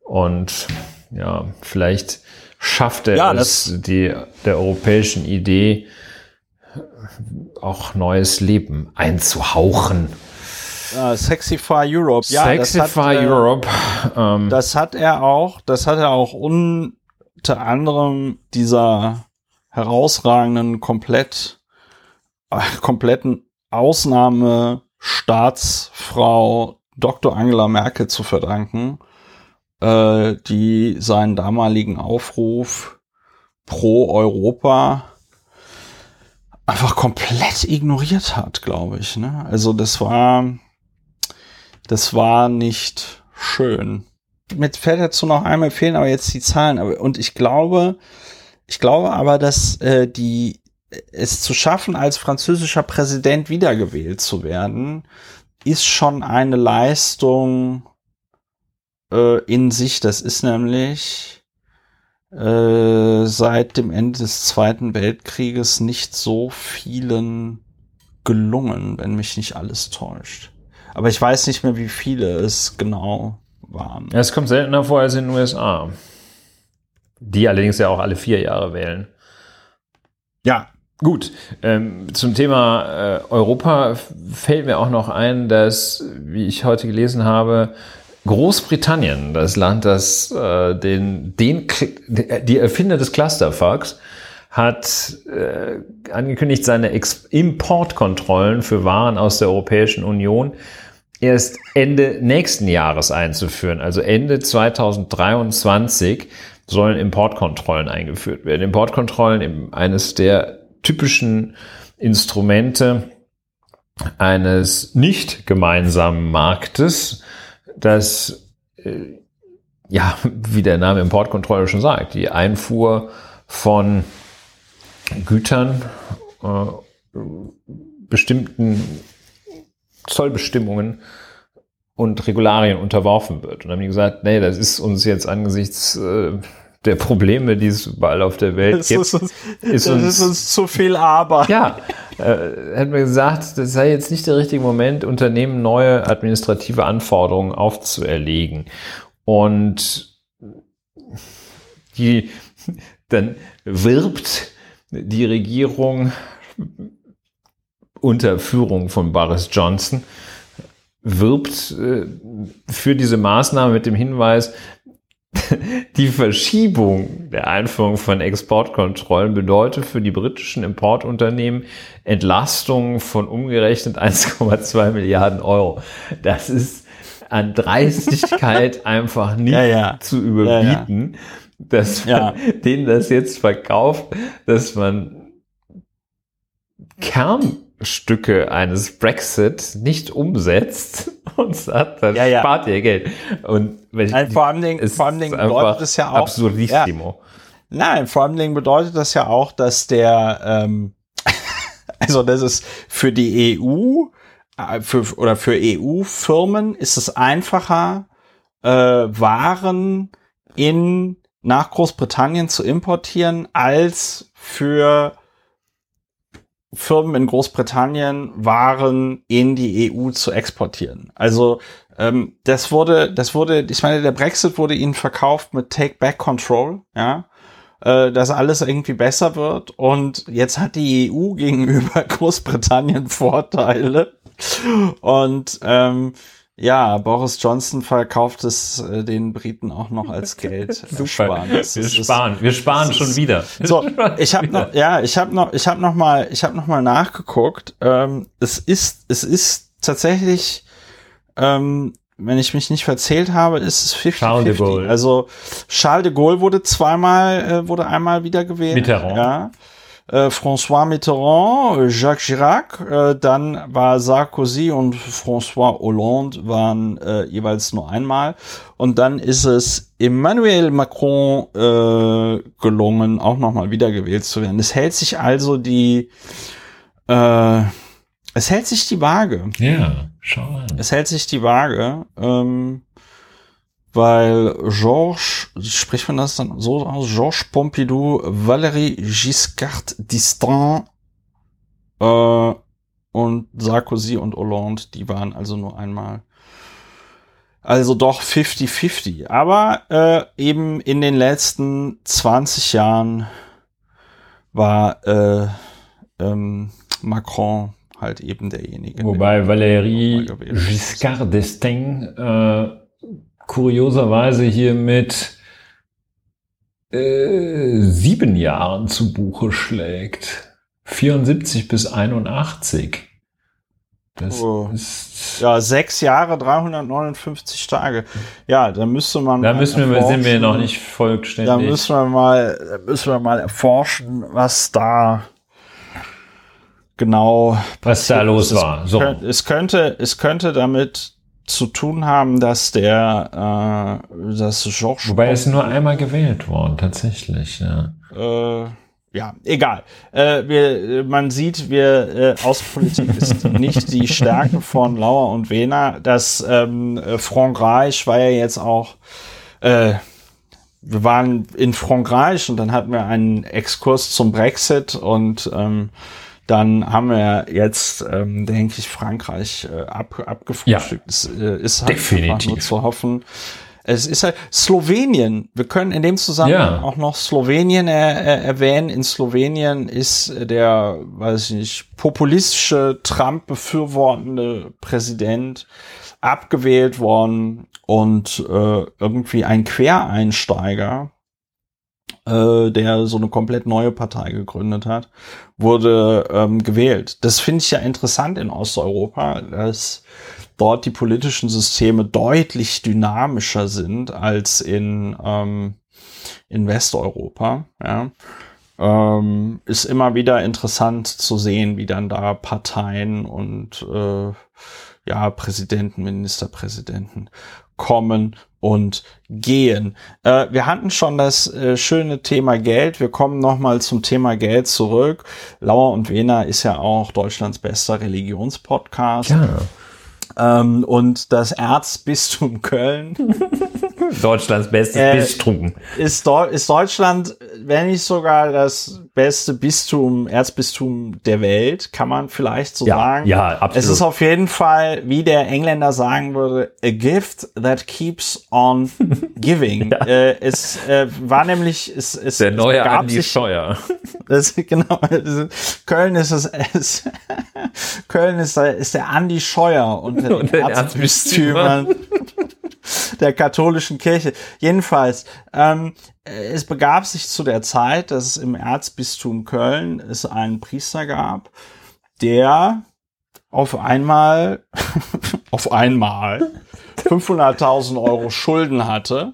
Und ja, vielleicht schafft er ja, es, die, der europäischen Idee auch neues Leben einzuhauchen. Uh, Sexify Europe. Ja, Sexify das hat, Europe. Ähm, das hat er auch. Das hat er auch unter anderem dieser herausragenden komplett äh, kompletten Ausnahme Staatsfrau Dr. Angela Merkel zu verdanken, äh, die seinen damaligen Aufruf pro Europa einfach komplett ignoriert hat, glaube ich. Ne? Also das war, das war nicht schön. Mir fällt dazu noch einmal fehlen aber jetzt die Zahlen. Aber, und ich glaube, ich glaube aber, dass äh, die es zu schaffen, als französischer Präsident wiedergewählt zu werden, ist schon eine Leistung äh, in sich. Das ist nämlich äh, seit dem Ende des Zweiten Weltkrieges nicht so vielen gelungen, wenn mich nicht alles täuscht. Aber ich weiß nicht mehr, wie viele es genau waren. Ja, es kommt seltener vor als in den USA. Die allerdings ja auch alle vier Jahre wählen. Ja, Gut, ähm, zum Thema äh, Europa fällt mir auch noch ein, dass, wie ich heute gelesen habe, Großbritannien, das Land, das äh, den, den, die Erfinder des Clusterfucks, hat äh, angekündigt, seine Ex Importkontrollen für Waren aus der Europäischen Union erst Ende nächsten Jahres einzuführen. Also Ende 2023 sollen Importkontrollen eingeführt werden. Importkontrollen eines der typischen Instrumente eines nicht gemeinsamen Marktes, das äh, ja, wie der Name Importkontrolle schon sagt, die Einfuhr von Gütern äh, bestimmten Zollbestimmungen und Regularien unterworfen wird. Und dann haben die gesagt, nee, das ist uns jetzt angesichts äh, der Probleme, die es überall auf der Welt das gibt, ist uns, ist, uns, ist uns zu viel Arbeit. Ja, äh, hätten wir gesagt, das sei jetzt nicht der richtige Moment, Unternehmen neue administrative Anforderungen aufzuerlegen. Und die, dann wirbt die Regierung unter Führung von Boris Johnson wirbt äh, für diese Maßnahme mit dem Hinweis, die Verschiebung der Einführung von Exportkontrollen bedeutet für die britischen Importunternehmen Entlastungen von umgerechnet 1,2 Milliarden Euro. Das ist an Dreistigkeit einfach nicht ja, ja. zu überbieten, ja, dass man denen das jetzt verkauft, dass man Kernstücke eines Brexit nicht umsetzt und sagt, das spart ihr Geld. Und Nein, vor allem, Dingen, vor allem Dingen bedeutet das ja auch. Absurdissimo. Nein, vor allem Dingen bedeutet das ja auch, dass der, ähm, also das ist für die EU äh, für, oder für EU-Firmen ist es einfacher, äh, Waren in nach Großbritannien zu importieren, als für Firmen in Großbritannien Waren in die EU zu exportieren. Also ähm, das wurde, das wurde, ich meine, der Brexit wurde ihnen verkauft mit Take Back Control, ja äh, dass alles irgendwie besser wird. Und jetzt hat die EU gegenüber Großbritannien Vorteile. Und ähm, ja, Boris Johnson verkauft es äh, den Briten auch noch als Geld. Super. Wir sparen, wir sparen schon wieder. So, ich habe noch, ja, ich habe noch, ich habe noch mal, ich habe noch mal nachgeguckt. Ähm, es ist, es ist tatsächlich ähm, wenn ich mich nicht verzählt habe, ist es 50 Charles de Gaulle. Also Charles de Gaulle wurde zweimal, äh, wurde einmal wiedergewählt. Mitterrand. Ja. Äh, François Mitterrand, Jacques Chirac, äh, dann war Sarkozy und François Hollande waren äh, jeweils nur einmal. Und dann ist es Emmanuel Macron äh, gelungen, auch nochmal wiedergewählt zu werden. Es hält sich also die, äh, es hält sich die Waage. Ja. Schau an. Es hält sich die Waage, ähm, weil Georges, spricht man das dann so aus, Georges Pompidou, Valérie Giscard d'Estaing äh, und Sarkozy und Hollande, die waren also nur einmal. Also doch 50-50. Aber äh, eben in den letzten 20 Jahren war äh, ähm, Macron halt eben derjenige. Wobei Valérie Giscard d'Estaing äh, kurioserweise hier mit äh, sieben Jahren zu Buche schlägt. 74 bis 81. Das oh. ist ja sechs Jahre, 359 Tage. Ja, da müsste man. Da müssen wir, sind wir noch nicht vollständig. Da müssen wir mal, müssen wir mal erforschen, was da genau was da los war. So. Es könnte, es könnte damit zu tun haben, dass der, äh, das Georges. Wobei ist nur einmal gewählt worden, tatsächlich, ja. Äh, ja, egal. Äh, wir, man sieht, wir äh, Außenpolitik ist nicht die Stärke von Lauer und Wehner. Das ähm, äh, Frankreich war ja jetzt auch. Äh, wir waren in Frankreich und dann hatten wir einen Exkurs zum Brexit und ähm, dann haben wir jetzt, ähm, denke ich, Frankreich äh, ab, abgefrühstückt. Ja, es äh, ist halt definitiv. nur zu hoffen. Es ist halt Slowenien. Wir können in dem Zusammenhang ja. auch noch Slowenien er, er, erwähnen. In Slowenien ist der, weiß ich nicht, populistische Trump befürwortende Präsident abgewählt worden und äh, irgendwie ein Quereinsteiger, äh, der so eine komplett neue Partei gegründet hat, wurde ähm, gewählt. Das finde ich ja interessant in Osteuropa, dass dort die politischen Systeme deutlich dynamischer sind als in, ähm, in Westeuropa. Ja. Ähm, ist immer wieder interessant zu sehen, wie dann da Parteien und äh, ja, Präsidenten, Ministerpräsidenten kommen und gehen. Äh, wir hatten schon das äh, schöne Thema Geld. Wir kommen nochmal zum Thema Geld zurück. Lauer und Wena ist ja auch Deutschlands bester Religionspodcast. Ja. Ähm, und das Erzbistum Köln. Deutschlands bestes äh, Bistum. Ist, ist Deutschland, wenn nicht sogar das beste Bistum, Erzbistum der Welt, kann man vielleicht so ja, sagen. Ja, absolut. Es ist auf jeden Fall, wie der Engländer sagen würde, a gift that keeps on giving. ja. äh, es äh, war nämlich, es, es der neue Andi Scheuer. Das, genau, Köln ist es, es Köln ist, ist der Andi Scheuer unter den und Erzbistümern der katholischen Kirche. Jedenfalls, ähm, es begab sich zu der Zeit, dass es im Erzbistum Köln es einen Priester gab, der auf einmal, auf einmal 500.000 Euro Schulden hatte.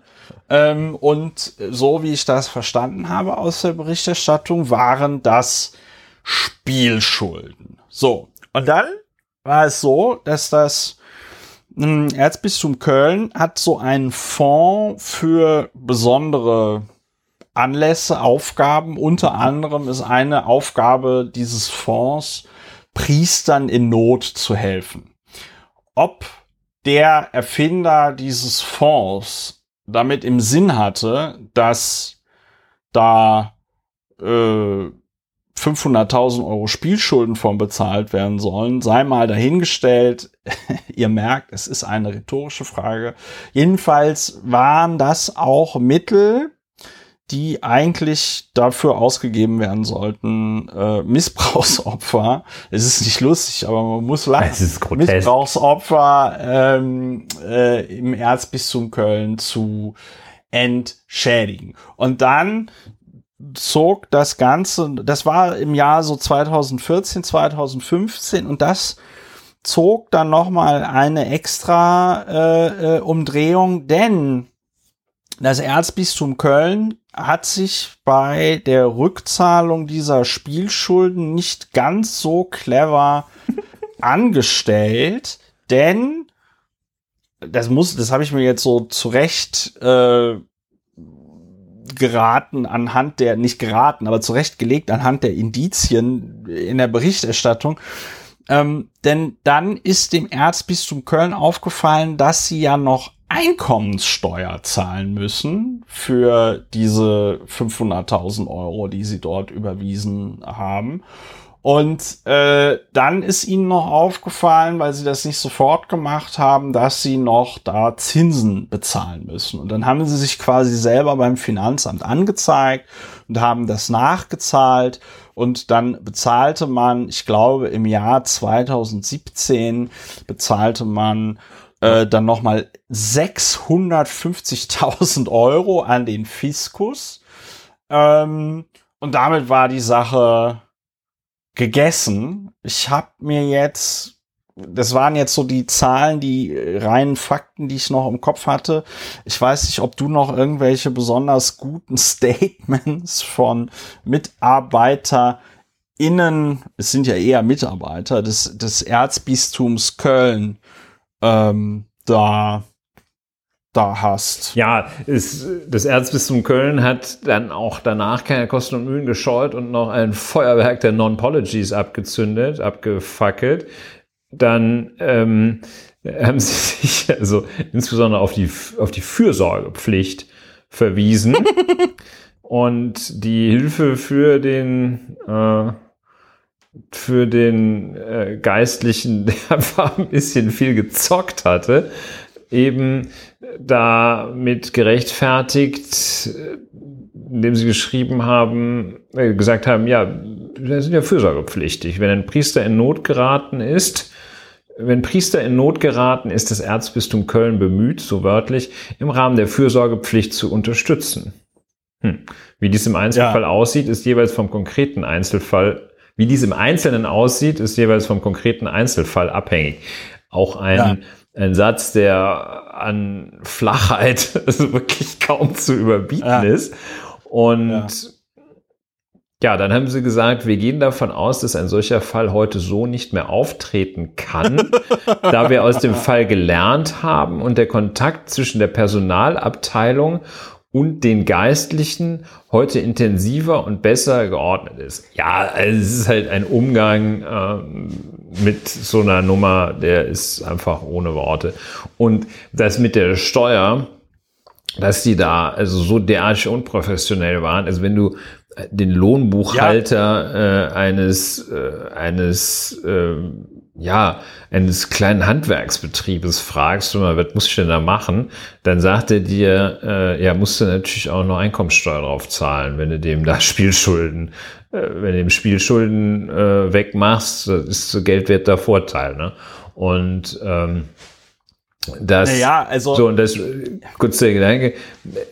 Ähm, und so wie ich das verstanden habe aus der Berichterstattung, waren das Spielschulden. So. Und dann war es so, dass das Erzbistum Köln hat so einen Fonds für besondere Anlässe, Aufgaben. Unter anderem ist eine Aufgabe dieses Fonds, Priestern in Not zu helfen. Ob der Erfinder dieses Fonds damit im Sinn hatte, dass da äh, 500.000 Euro Spielschulden von bezahlt werden sollen, sei mal dahingestellt. Ihr merkt, es ist eine rhetorische Frage. Jedenfalls waren das auch Mittel, die eigentlich dafür ausgegeben werden sollten, äh, Missbrauchsopfer. Es ist nicht lustig, aber man muss lachen. Es ist Missbrauchsopfer ähm, äh, im Erzbistum Köln zu entschädigen. Und dann zog das Ganze, das war im Jahr so 2014, 2015 und das zog dann nochmal eine extra äh, äh, Umdrehung, denn das Erzbistum Köln hat sich bei der Rückzahlung dieser Spielschulden nicht ganz so clever angestellt, denn das muss, das habe ich mir jetzt so zurecht äh, geraten anhand der, nicht geraten, aber zurechtgelegt anhand der Indizien in der Berichterstattung. Ähm, denn dann ist dem Erzbistum Köln aufgefallen, dass sie ja noch Einkommenssteuer zahlen müssen für diese 500.000 Euro, die sie dort überwiesen haben. Und äh, dann ist ihnen noch aufgefallen, weil sie das nicht sofort gemacht haben, dass sie noch da Zinsen bezahlen müssen. Und dann haben sie sich quasi selber beim Finanzamt angezeigt und haben das nachgezahlt. Und dann bezahlte man, ich glaube, im Jahr 2017 bezahlte man äh, dann nochmal 650.000 Euro an den Fiskus. Ähm, und damit war die Sache gegessen. Ich habe mir jetzt, das waren jetzt so die Zahlen, die reinen Fakten, die ich noch im Kopf hatte. Ich weiß nicht, ob du noch irgendwelche besonders guten Statements von MitarbeiterInnen, es sind ja eher Mitarbeiter des, des Erzbistums Köln, ähm, da da hast. Ja, ist, das Erzbistum Köln hat dann auch danach keine Kosten und Mühen gescheut und noch ein Feuerwerk der Non-Pologies abgezündet, abgefackelt. Dann ähm, haben sie sich also insbesondere auf die, auf die Fürsorgepflicht verwiesen und die Hilfe für den äh, für den äh, Geistlichen, der einfach ein bisschen viel gezockt hatte, eben damit gerechtfertigt, indem sie geschrieben haben, äh, gesagt haben, ja, wir sind ja fürsorgepflichtig. Wenn ein Priester in Not geraten ist, wenn Priester in Not geraten, ist das Erzbistum Köln bemüht, so wörtlich, im Rahmen der Fürsorgepflicht zu unterstützen. Hm. Wie dies im Einzelfall ja. aussieht, ist jeweils vom konkreten Einzelfall, wie dies im Einzelnen aussieht, ist jeweils vom konkreten Einzelfall abhängig. auch ein, ja. Ein Satz, der an Flachheit also wirklich kaum zu überbieten ja. ist. Und ja. Ja, dann haben sie gesagt, wir gehen davon aus, dass ein solcher Fall heute so nicht mehr auftreten kann, da wir aus dem Fall gelernt haben und der Kontakt zwischen der Personalabteilung und den Geistlichen heute intensiver und besser geordnet ist. Ja, also es ist halt ein Umgang äh, mit so einer Nummer, der ist einfach ohne Worte. Und das mit der Steuer, dass die da also so derartig unprofessionell waren. Also wenn du den Lohnbuchhalter ja. äh, eines äh, eines äh, ja eines kleinen Handwerksbetriebes fragst, du mal, was muss ich denn da machen? Dann sagt er dir, äh, ja, musst du natürlich auch noch Einkommensteuer drauf zahlen, wenn du dem da Spielschulden, äh, wenn du dem Spielschulden äh, wegmachst, ist so geldwerter Vorteil, ne? Und ähm, das, naja, also, so, und das, kurz der Gedanke,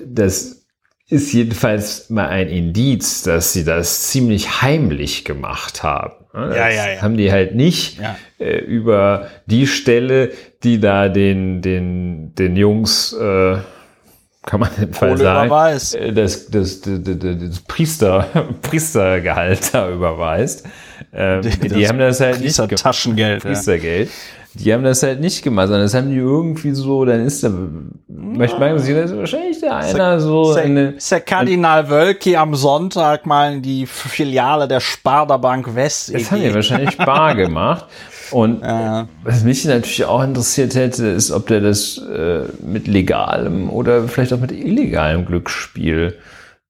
das ist jedenfalls mal ein Indiz, dass sie das ziemlich heimlich gemacht haben. Das ja, ja, ja. haben die halt nicht ja. äh, über die Stelle, die da den, den, den Jungs, äh, kann man im Fall sagen, überweist. Äh, das, das, das, das, Priester, Priestergehalt da überweist. Ähm, die, haben das halt Priester nicht Taschengeld. Priestergeld. Ja. Die haben das halt nicht gemacht, sondern das haben die irgendwie so, dann ist da, möchte man sagen, das ist wahrscheinlich der einer so. Ist der, ist der Kardinal Wölki am Sonntag mal in die Filiale der Sparda Bank West. Das haben die wahrscheinlich bar gemacht. Und ja. was mich natürlich auch interessiert hätte, ist, ob der das äh, mit legalem oder vielleicht auch mit illegalem Glücksspiel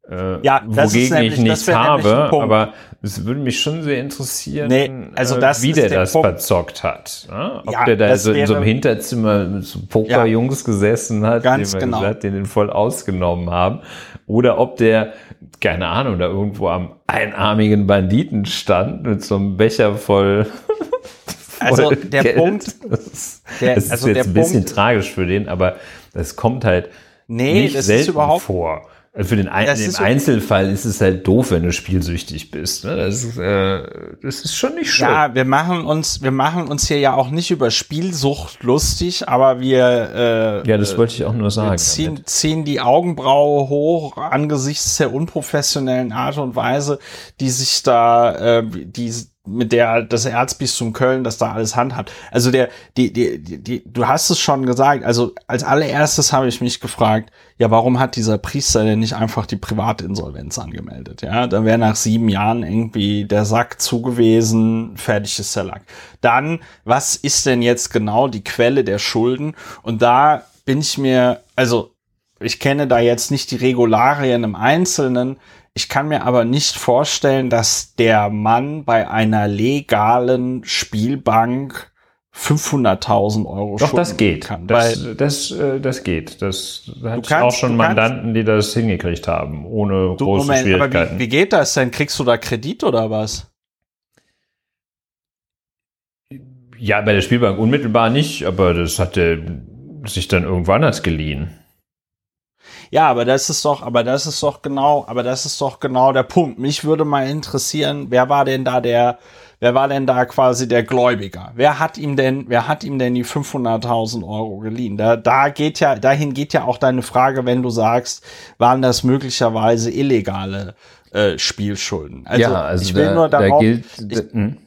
äh, ja, wogegen nämlich, ich nichts habe, aber es würde mich schon sehr interessieren, nee, also äh, das wie der, der das Punkt. verzockt hat. Ja? Ob ja, der da so in so einem Hinterzimmer mit so Pokerjungs ja, gesessen hat, den, genau. gesagt, den den voll ausgenommen haben, oder ob der, keine Ahnung, da irgendwo am einarmigen Banditen stand mit so einem Becher voll also der Geld. Punkt, der, das ist also jetzt ein bisschen Punkt, tragisch für den, aber das kommt halt nee, nicht selten vor. Also für den Ein im Einzelfall ist es halt doof, wenn du spielsüchtig bist. Ne? Das, ist, äh, das ist schon nicht schön. Ja, wir machen uns, wir machen uns hier ja auch nicht über Spielsucht lustig, aber wir äh, ja, das wollte ich auch nur sagen. Ziehen, ziehen die Augenbraue hoch angesichts der unprofessionellen Art und Weise, die sich da, äh, die mit der das Erzbistum Köln das da alles handhabt. Also der, die, die, die, die, du hast es schon gesagt. Also als allererstes habe ich mich gefragt, ja, warum hat dieser Priester denn nicht einfach die Privatinsolvenz angemeldet? Ja, dann wäre nach sieben Jahren irgendwie der Sack zugewesen, fertig ist der Lack. Dann, was ist denn jetzt genau die Quelle der Schulden? Und da bin ich mir, also ich kenne da jetzt nicht die Regularien im Einzelnen, ich kann mir aber nicht vorstellen, dass der Mann bei einer legalen Spielbank 500.000 Euro Doch, das geht. Kann, das, das, äh, das geht. Das hat auch schon Mandanten, die das hingekriegt haben, ohne du, große Moment, Schwierigkeiten. Aber wie, wie geht das denn? Kriegst du da Kredit oder was? Ja, bei der Spielbank unmittelbar nicht, aber das hat er sich dann irgendwann anders geliehen. Ja, aber das ist doch, aber das ist doch genau, aber das ist doch genau der Punkt. Mich würde mal interessieren, wer war denn da der, wer war denn da quasi der Gläubiger? Wer hat ihm denn, wer hat ihm denn die 500.000 Euro geliehen? Da, da geht ja, dahin geht ja auch deine Frage, wenn du sagst, waren das möglicherweise illegale äh, Spielschulden? Also, ja, also ich will da, nur darauf, da gilt, ich, hm?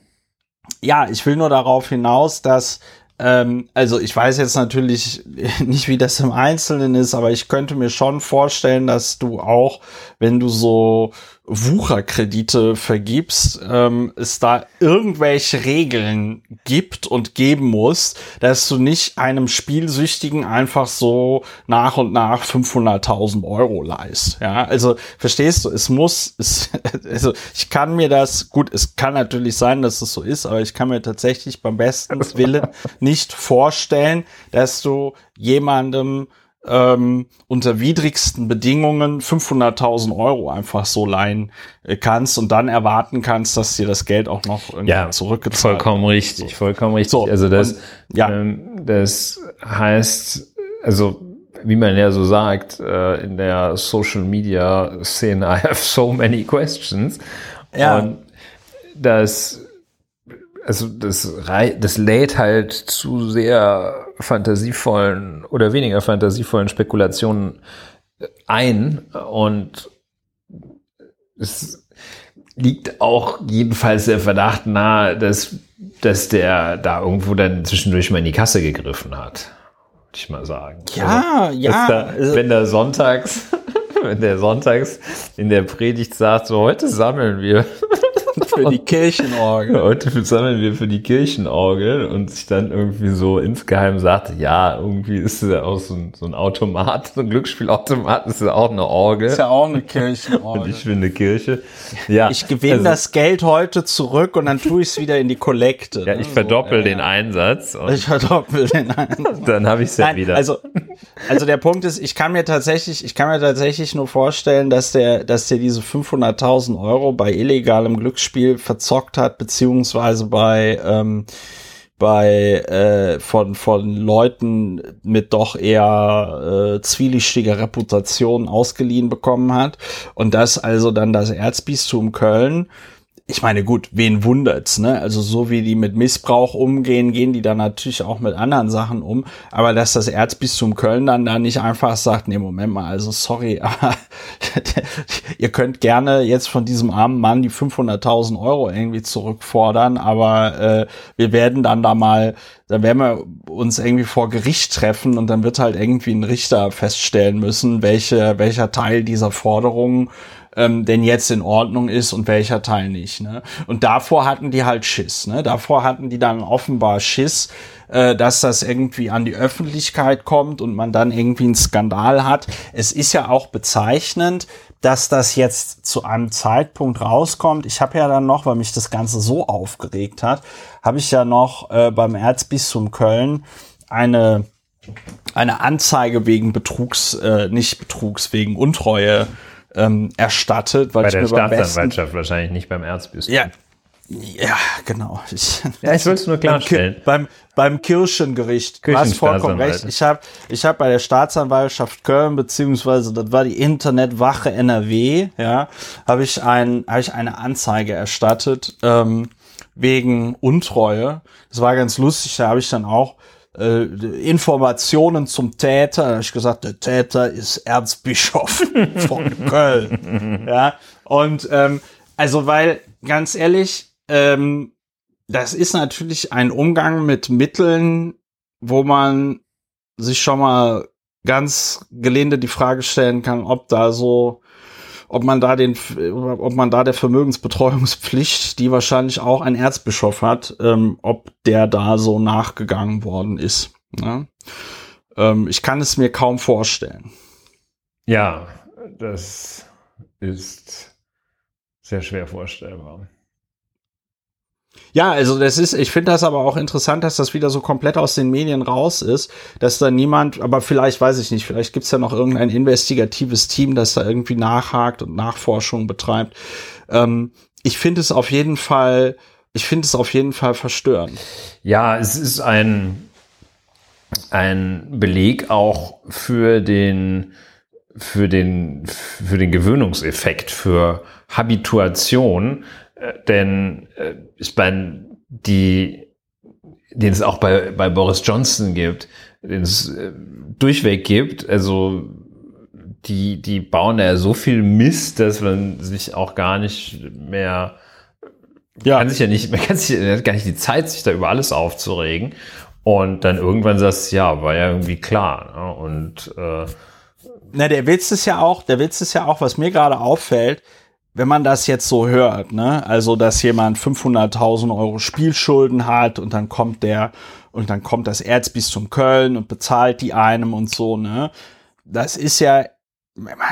ja, ich will nur darauf hinaus, dass ähm, also ich weiß jetzt natürlich nicht, wie das im Einzelnen ist, aber ich könnte mir schon vorstellen, dass du auch, wenn du so Wucherkredite vergibst, ähm, es da irgendwelche Regeln gibt und geben muss, dass du nicht einem Spielsüchtigen einfach so nach und nach 500.000 Euro leist. Ja, also verstehst du, es muss, es, also ich kann mir das, gut, es kann natürlich sein, dass es so ist, aber ich kann mir tatsächlich beim besten Willen nicht vorstellen, dass du jemandem ähm, unter widrigsten Bedingungen 500.000 Euro einfach so leihen äh, kannst und dann erwarten kannst, dass dir das Geld auch noch irgendwie ja, zurückgezahlt wird. Vollkommen richtig, vollkommen richtig. So, also das, und, ja. Ähm, das heißt, also wie man ja so sagt, äh, in der Social Media Szene, I have so many questions. Ja. Und das also das, das lädt halt zu sehr fantasievollen oder weniger fantasievollen Spekulationen ein und es liegt auch jedenfalls der Verdacht nahe, dass, dass der da irgendwo dann zwischendurch mal in die Kasse gegriffen hat. Würde ich mal sagen. Ja, also, ja. Da, also wenn der sonntags, wenn der sonntags in der Predigt sagt, so heute sammeln wir für die Kirchenorgel. Heute sammeln wir für die Kirchenorgel und sich dann irgendwie so insgeheim sagt, ja, irgendwie ist es ja auch so ein, so ein Automat, so ein Glücksspielautomat ist ja auch eine Orgel. Ist ja auch eine Kirchenorgel. Und ich finde eine Kirche. Ja. Ich gewinne also, das Geld heute zurück und dann tue ich es wieder in die Kollekte. Ja, ne? ich verdoppel so, den ja. Einsatz. ich verdoppel den Einsatz. dann habe ich es ja wieder. Also, also der Punkt ist, ich kann mir tatsächlich, ich kann mir tatsächlich nur vorstellen, dass der, dass der diese 500.000 Euro bei illegalem Glücksspiel Spiel verzockt hat, beziehungsweise bei ähm, bei äh, von von Leuten mit doch eher äh, zwielichtiger Reputation ausgeliehen bekommen hat. Und das also dann das Erzbistum Köln ich meine, gut, wen wundert's, ne? Also so wie die mit Missbrauch umgehen, gehen die dann natürlich auch mit anderen Sachen um. Aber dass das Erzbistum Köln dann da nicht einfach sagt, nee, Moment mal, also sorry, aber ihr könnt gerne jetzt von diesem armen Mann die 500.000 Euro irgendwie zurückfordern, aber äh, wir werden dann da mal, da werden wir uns irgendwie vor Gericht treffen und dann wird halt irgendwie ein Richter feststellen müssen, welche, welcher Teil dieser Forderungen ähm, denn jetzt in Ordnung ist und welcher Teil nicht. Ne? Und davor hatten die halt Schiss. Ne? Davor hatten die dann offenbar Schiss, äh, dass das irgendwie an die Öffentlichkeit kommt und man dann irgendwie einen Skandal hat. Es ist ja auch bezeichnend, dass das jetzt zu einem Zeitpunkt rauskommt. Ich habe ja dann noch, weil mich das Ganze so aufgeregt hat, habe ich ja noch äh, beim Erzbistum Köln eine eine Anzeige wegen Betrugs, äh, nicht Betrugs, wegen Untreue ähm, erstattet. Weil Bei der Staatsanwaltschaft wahrscheinlich nicht beim Erzbistum. Ja, ja, genau. Ich, ja, ich wollte es nur klarstellen. Beim, beim Kirchengericht. Du hast vollkommen recht. Ich habe ich hab bei der Staatsanwaltschaft Köln, beziehungsweise das war die Internetwache NRW, ja, habe ich, ein, hab ich eine Anzeige erstattet ähm, wegen Untreue. Das war ganz lustig, da habe ich dann auch äh, Informationen zum Täter. Da habe ich gesagt, der Täter ist Erzbischof von Köln. ja, und ähm, also weil ganz ehrlich, ähm, das ist natürlich ein Umgang mit Mitteln, wo man sich schon mal ganz gelinde die Frage stellen kann, ob da so ob man da den, ob man da der Vermögensbetreuungspflicht, die wahrscheinlich auch ein Erzbischof hat, ähm, ob der da so nachgegangen worden ist. Ne? Ähm, ich kann es mir kaum vorstellen. Ja, das ist sehr schwer vorstellbar. Ja, also das ist, ich finde das aber auch interessant, dass das wieder so komplett aus den Medien raus ist, dass da niemand, aber vielleicht weiß ich nicht, vielleicht gibt's ja noch irgendein investigatives Team, das da irgendwie nachhakt und Nachforschung betreibt. Ähm, ich finde es auf jeden Fall, ich finde es auf jeden Fall verstörend. Ja, es ist ein, ein Beleg auch für den, für den, für den Gewöhnungseffekt, für Habituation, denn äh, ich meine, die, den es auch bei, bei Boris Johnson gibt, den es äh, durchweg gibt, also die, die bauen ja so viel Mist, dass man sich auch gar nicht mehr ja. kann sich ja nicht, man kann sich ja gar nicht die Zeit, sich da über alles aufzuregen. Und dann irgendwann sagst du, ja, war ja irgendwie klar. Ne? Und äh, na, der Witz ist ja auch, der Witz ist ja auch, was mir gerade auffällt, wenn man das jetzt so hört, ne, also dass jemand 500.000 Euro Spielschulden hat und dann kommt der und dann kommt das Erzbistum Köln und bezahlt die einem und so, ne, das ist ja,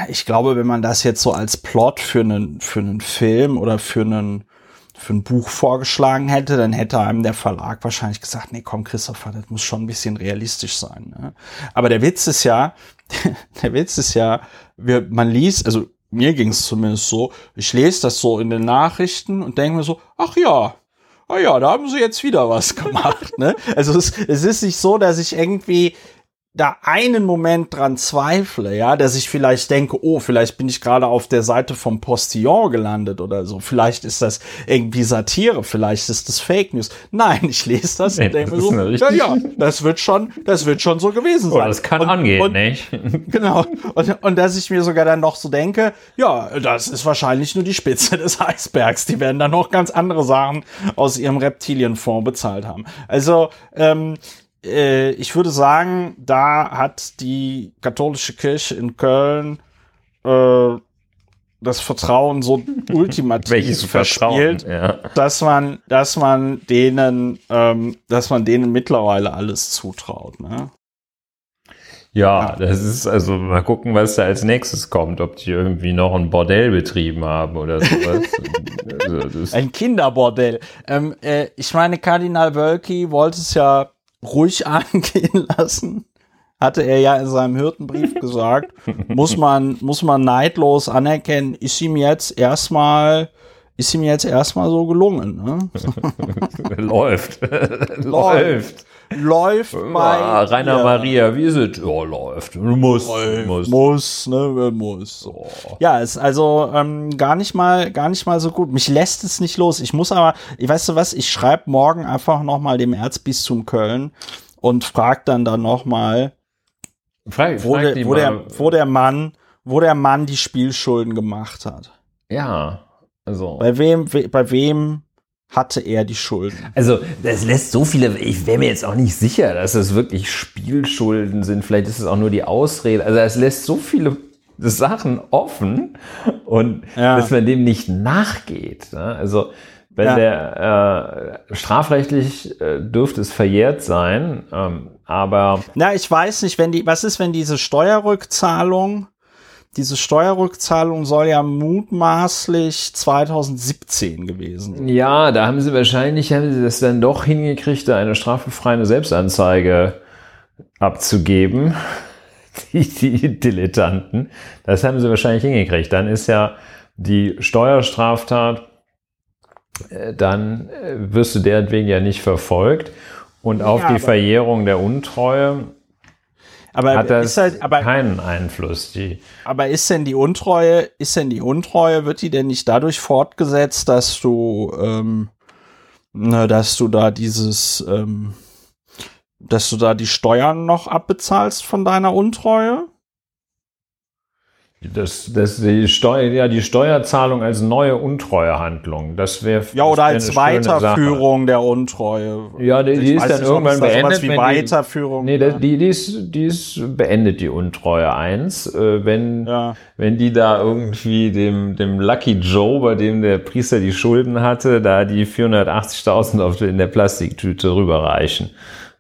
ich glaube, wenn man das jetzt so als Plot für einen für einen Film oder für einen für ein Buch vorgeschlagen hätte, dann hätte einem der Verlag wahrscheinlich gesagt, nee, komm, Christopher, das muss schon ein bisschen realistisch sein. Ne? Aber der Witz ist ja, der Witz ist ja, wir, man liest, also mir ging es zumindest so, ich lese das so in den Nachrichten und denke mir so, ach ja, ah ja, da haben sie jetzt wieder was gemacht. ne? Also es, es ist nicht so, dass ich irgendwie da einen Moment dran zweifle, ja, dass ich vielleicht denke, oh, vielleicht bin ich gerade auf der Seite vom Postillon gelandet oder so. Vielleicht ist das irgendwie Satire, vielleicht ist das Fake News. Nein, ich lese das nee, und denke mir so, ja, ja, das wird schon, das wird schon so gewesen sein. Oh, das kann und, angehen, und, nicht? Genau. Und, und dass ich mir sogar dann noch so denke, ja, das ist wahrscheinlich nur die Spitze des Eisbergs. Die werden dann noch ganz andere Sachen aus ihrem Reptilienfonds bezahlt haben. Also, ähm, äh, ich würde sagen, da hat die katholische Kirche in Köln äh, das Vertrauen so ultimativ verspielt, ja. dass man, dass man denen, ähm, dass man denen mittlerweile alles zutraut. Ne? Ja, das ist also mal gucken, was da als nächstes kommt, ob die irgendwie noch ein Bordell betrieben haben oder sowas. also, ein Kinderbordell. Ähm, äh, ich meine, Kardinal Wölki wollte es ja ruhig angehen lassen. Hatte er ja in seinem Hirtenbrief gesagt, muss man, muss man neidlos anerkennen, ist ihm jetzt erstmal, ist ihm jetzt erstmal so gelungen. Ne? läuft. läuft. Läuft bei ah, Rainer ja. Maria, wie ist es? Ja, läuft. Muss, muss. Muss, ne, muss. Oh. Ja, ist also ähm, gar nicht mal, gar nicht mal so gut. Mich lässt es nicht los. Ich muss aber, ich weißt du was, ich schreibe morgen einfach noch mal dem Erzbistum Köln und frag dann dann noch mal, frag, wo, frag der, wo, der, wo der Mann, wo der Mann die Spielschulden gemacht hat. Ja, also. Bei wem, bei wem hatte er die Schulden. Also das lässt so viele, ich wäre mir jetzt auch nicht sicher, dass es wirklich Spielschulden sind. Vielleicht ist es auch nur die Ausrede. Also es lässt so viele Sachen offen und ja. dass man dem nicht nachgeht. Ne? Also wenn ja. der äh, strafrechtlich äh, dürfte es verjährt sein, ähm, aber. Na, ich weiß nicht, wenn die, was ist, wenn diese Steuerrückzahlung diese Steuerrückzahlung soll ja mutmaßlich 2017 gewesen. Ja, da haben sie wahrscheinlich, haben sie das dann doch hingekriegt, da eine strafbefreiende Selbstanzeige abzugeben. Die, die Dilettanten. Das haben sie wahrscheinlich hingekriegt. Dann ist ja die Steuerstraftat, äh, dann äh, wirst du deretwegen ja nicht verfolgt. Und auf ja, die Verjährung der Untreue aber hat das halt, aber, keinen Einfluss. Die aber ist denn die Untreue, ist denn die Untreue, wird die denn nicht dadurch fortgesetzt, dass du, ähm, ne, dass du da dieses, ähm, dass du da die Steuern noch abbezahlst von deiner Untreue? Das, das die Steuer, ja, die Steuerzahlung als neue Untreuehandlung. Das wäre ja oder als Weiterführung der Untreue. Ja, die, die ist dann irgendwann beendet. Wie Weiterführung. Die, nee, das, die, die, ist, die ist beendet die Untreue eins, äh, wenn ja. wenn die da irgendwie dem dem Lucky Joe, bei dem der Priester die Schulden hatte, da die 480.000 in der Plastiktüte rüberreichen,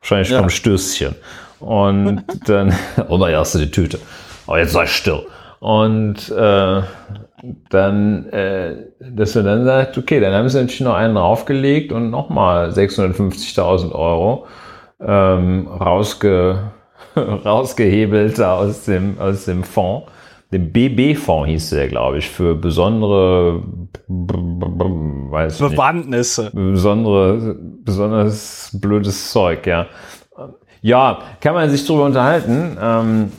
wahrscheinlich ja. vom Stößchen. Und dann, oder erst die Tüte. Aber jetzt sei still. Und äh, dann, äh, dass er dann sagt, okay, dann haben sie natürlich noch einen draufgelegt und nochmal 650.000 Euro ähm, rausge, rausgehebelt aus dem, aus dem Fonds. Dem BB-Fonds hieß der, glaube ich, für besondere weiß Bewandtnisse. Nicht, besondere, besonders blödes Zeug, ja. Ja, kann man sich drüber unterhalten. Ähm,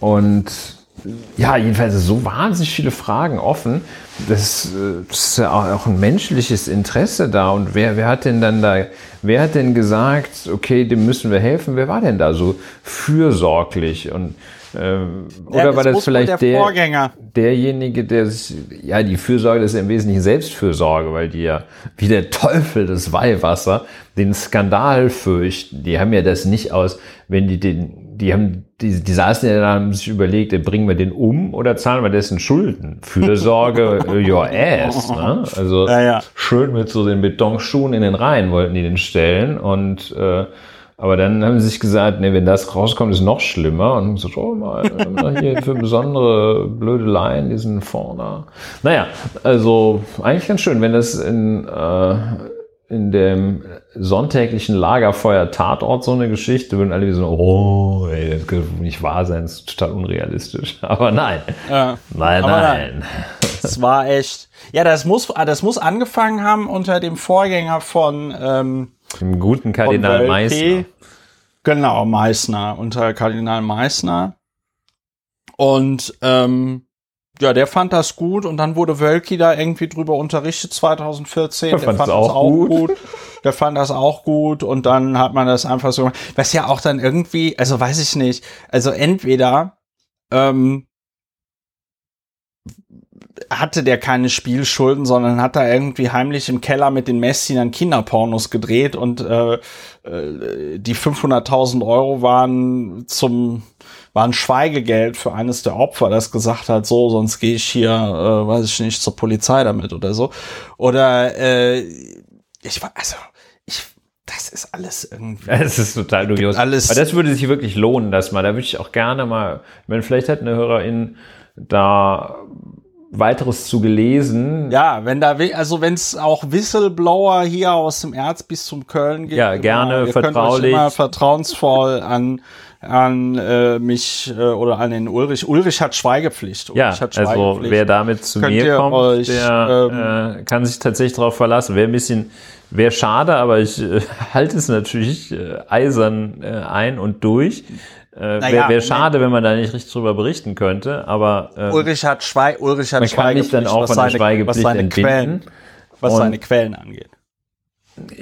und ja, jedenfalls so wahnsinnig viele Fragen offen. Das, äh, das ist ja auch ein menschliches Interesse da. Und wer, wer hat denn dann da, wer hat denn gesagt, okay, dem müssen wir helfen? Wer war denn da so fürsorglich? Und ähm, oder ja, war das vielleicht der, der Vorgänger. derjenige, der sich, ja, die Fürsorge ist ja im Wesentlichen Selbstfürsorge, weil die ja wie der Teufel das Weihwasser den Skandal fürchten. Die haben ja das nicht aus, wenn die den die haben, die, die saßen ja da, haben sich überlegt, bringen wir den um oder zahlen wir dessen Schulden? Fürsorge, your ass, ne? Also ja, ja. schön mit so den Betonschuhen in den Reihen wollten die den stellen und äh, aber dann haben sie sich gesagt, nee, wenn das rauskommt, ist noch schlimmer. Und so, oh mal, hier für besondere blöde Laien diesen vorne. Naja, also eigentlich ganz schön, wenn das in äh, in dem sonntäglichen Lagerfeuer Tatort so eine Geschichte, würden alle wie so, oh, ey, das kann nicht wahr sein, das ist total unrealistisch. Aber nein. Ja. Nein, nein. Es war echt. Ja, das muss, das muss angefangen haben unter dem Vorgänger von ähm, dem guten Kardinal Meister. Genau, Meißner, unter Kardinal Meißner. Und ähm, ja, der fand das gut und dann wurde Wölki da irgendwie drüber unterrichtet 2014. Der, Der fand das auch auch gut. gut. Der fand das auch gut und dann hat man das einfach so gemacht. Was ja auch dann irgendwie, also weiß ich nicht, also entweder ähm, hatte der keine Spielschulden, sondern hat da irgendwie heimlich im Keller mit den Messdienern Kinderpornos gedreht und äh, äh, die 500.000 Euro waren zum waren Schweigegeld für eines der Opfer, das gesagt hat, so, sonst gehe ich hier, äh, weiß ich nicht, zur Polizei damit oder so. Oder äh, ich war, also, ich, das ist alles irgendwie. Es ist total dubios. alles- Aber das würde sich wirklich lohnen, dass man, da würde ich auch gerne mal, wenn vielleicht hat eine Hörerin da weiteres zu gelesen. Ja, wenn da, also wenn es auch Whistleblower hier aus dem Erzbistum Köln gibt, Ja, gerne, euch vertraulich. immer vertrauensvoll an an äh, mich äh, oder an den Ulrich. Ulrich hat Schweigepflicht. Ja, Ulrich hat also Schweigepflicht. wer damit zu Könnt mir kommt, euch, der äh, kann sich tatsächlich darauf verlassen. Wäre ein bisschen, wäre schade, aber ich äh, halte es natürlich äh, eisern äh, ein und durch. Äh, wäre Naja, wär Moment. schade, wenn man da nicht richtig drüber berichten könnte, aber äh, Ulrich hat Schweig, Ulrich hat man kann mich dann auch was von der seine, was Schweigepflicht seine entbinden. Quellen, was Und- seine Quellen angeht.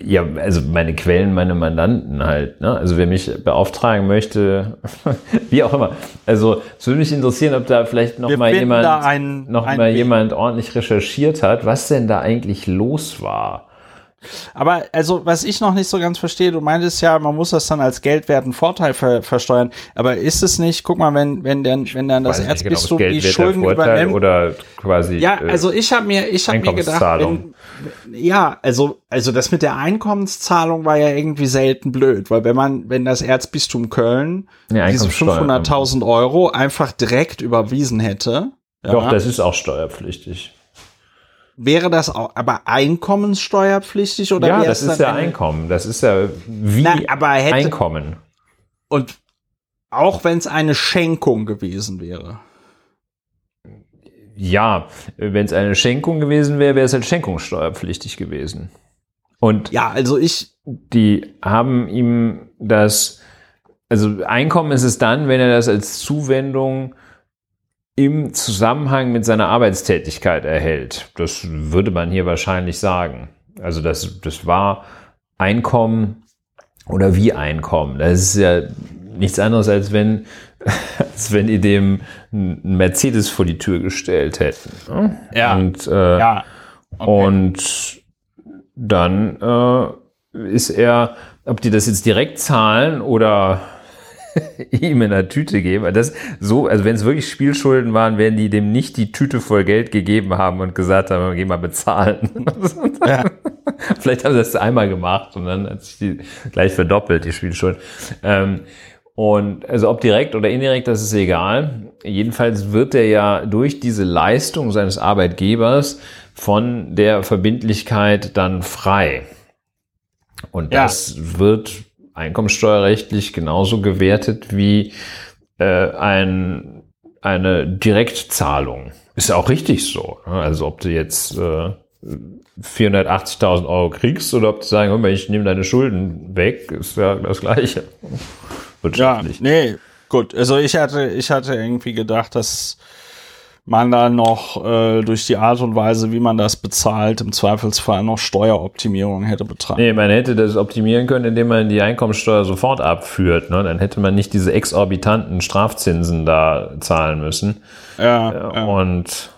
Ja, also meine Quellen, meine Mandanten halt. Ne? Also wer mich beauftragen möchte, wie auch immer. Also es würde mich interessieren, ob da vielleicht noch Wir mal jemand, einen- noch einen mal Weg. jemand ordentlich recherchiert hat, was denn da eigentlich los war. Aber also, was ich noch nicht so ganz verstehe, du meintest ja, man muss das dann als geldwerten Vorteil ver versteuern. Aber ist es nicht, guck mal, wenn, wenn dann, wenn dann das genau, Erzbistum ob es die Schulden übernimmt. oder quasi. Ja, äh, also ich habe mir, ich habe mir gedacht, wenn, ja, also, also das mit der Einkommenszahlung war ja irgendwie selten blöd, weil wenn man, wenn das Erzbistum Köln Ja, diese Einkommenssteuer, 500.000 Euro einfach direkt überwiesen hätte, ja, Doch, das ist auch steuerpflichtig. Wäre das auch, aber einkommenssteuerpflichtig oder ja, wäre das ist ja Einkommen. Das ist ja wie Na, aber hätte- Einkommen. Und auch wenn es eine Schenkung gewesen wäre. Ja, wenn es eine Schenkung gewesen wäre, wäre es halt schenkungssteuerpflichtig gewesen. Und Ja, also ich, die haben ihm das, also Einkommen ist es dann, wenn er das als Zuwendung im Zusammenhang mit seiner Arbeitstätigkeit erhält. Das würde man hier wahrscheinlich sagen. Also das, das war Einkommen oder wie Einkommen. Das ist ja nichts anderes, als wenn, als wenn die dem einen Mercedes vor die Tür gestellt hätten. ne? Ja. Und, äh, ja. und dann äh, ist er, ob die das jetzt direkt zahlen oder ihm in der Tüte geben, das so, also wenn es wirklich Spielschulden waren, werden die dem nicht die Tüte voll Geld gegeben haben und gesagt haben, geh mal bezahlen. Ja. Vielleicht haben sie das einmal gemacht und dann hat sich die gleich verdoppelt, die Spielschulden. Ähm, und also ob direkt oder indirekt, das ist egal. Jedenfalls wird er ja durch diese Leistung seines Arbeitgebers von der Verbindlichkeit dann frei. Und Ja. das wird einkommensteuerrechtlich genauso gewertet wie äh, ein, eine Direktzahlung. Ist ja auch richtig so. ne? Also ob du jetzt äh, 480.000 Euro kriegst oder ob die sagen, hör mal, ich nehme deine Schulden weg, ist ja das Gleiche. Ja, nee, gut. Also ich hatte, ich hatte irgendwie gedacht, dass man da noch äh, durch die Art und Weise, wie man das bezahlt, im Zweifelsfall noch Steueroptimierung hätte betreiben. Nee, man hätte das optimieren können, indem man die Einkommensteuer sofort abführt. Ne? Dann hätte man nicht diese exorbitanten Strafzinsen da zahlen müssen. Ja, Ja. Und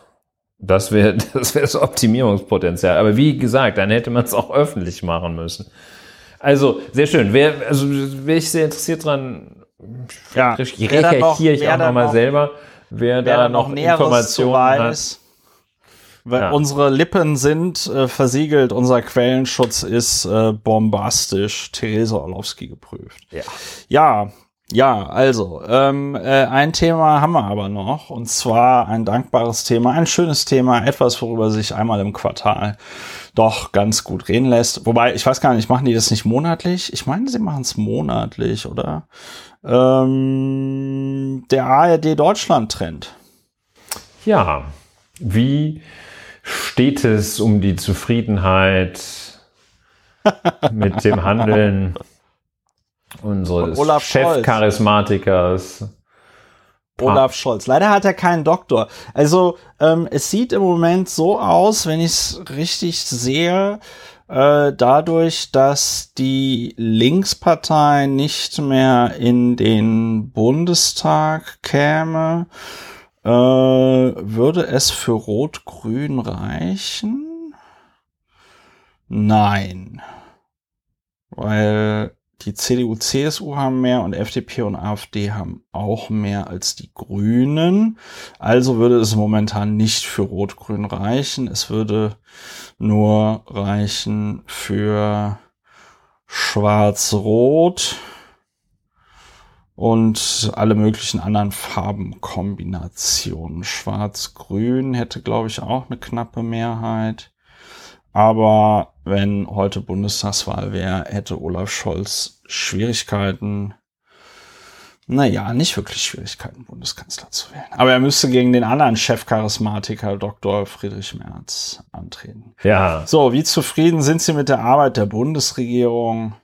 das wäre das, wär das Optimierungspotenzial. Aber wie gesagt, dann hätte man es auch öffentlich machen müssen. Also, sehr schön. Wer, also, wäre ich sehr interessiert dran, ja. Recherchiere ich auch nochmal noch- selber, wer, Wer da noch noch Informationen hat. weiß, weil Ja. unsere Lippen sind äh, versiegelt, unser Quellenschutz ist äh, bombastisch. Theresa Orlowski geprüft. Ja. Ja, ja, also, ähm, äh, ein Thema haben wir aber noch, und zwar ein dankbares Thema, ein schönes Thema, etwas, worüber sich einmal im Quartal doch ganz gut reden lässt. Wobei, ich weiß gar nicht, machen die das nicht monatlich? Ich meine, sie machen es monatlich, oder? Ähm, der ARD Deutschland-Trend. Ja, wie steht es um die Zufriedenheit mit dem Handeln unseres. Chefcharismatikers. Olaf Scholz. Leider hat er keinen Doktor. Also ähm, es sieht im Moment so aus, wenn ich es richtig sehe, äh, dadurch, dass die Linkspartei nicht mehr in den Bundestag käme, äh, würde es für Rot-Grün reichen? Nein. Weil die CDU, CSU haben mehr und FDP und AfD haben auch mehr als die Grünen. Also würde es momentan nicht für Rot-Grün reichen. Es würde nur reichen für Schwarz-Rot und alle möglichen anderen Farbenkombinationen. Schwarz-Grün hätte, glaube ich, auch eine knappe Mehrheit. Aber wenn heute Bundestagswahl wäre, hätte Olaf Scholz Schwierigkeiten. Naja, nicht wirklich Schwierigkeiten, Bundeskanzler zu werden. Aber er müsste gegen den anderen Chefcharismatiker Dr. Friedrich Merz antreten. Ja. So, wie zufrieden sind Sie mit der Arbeit der Bundesregierung?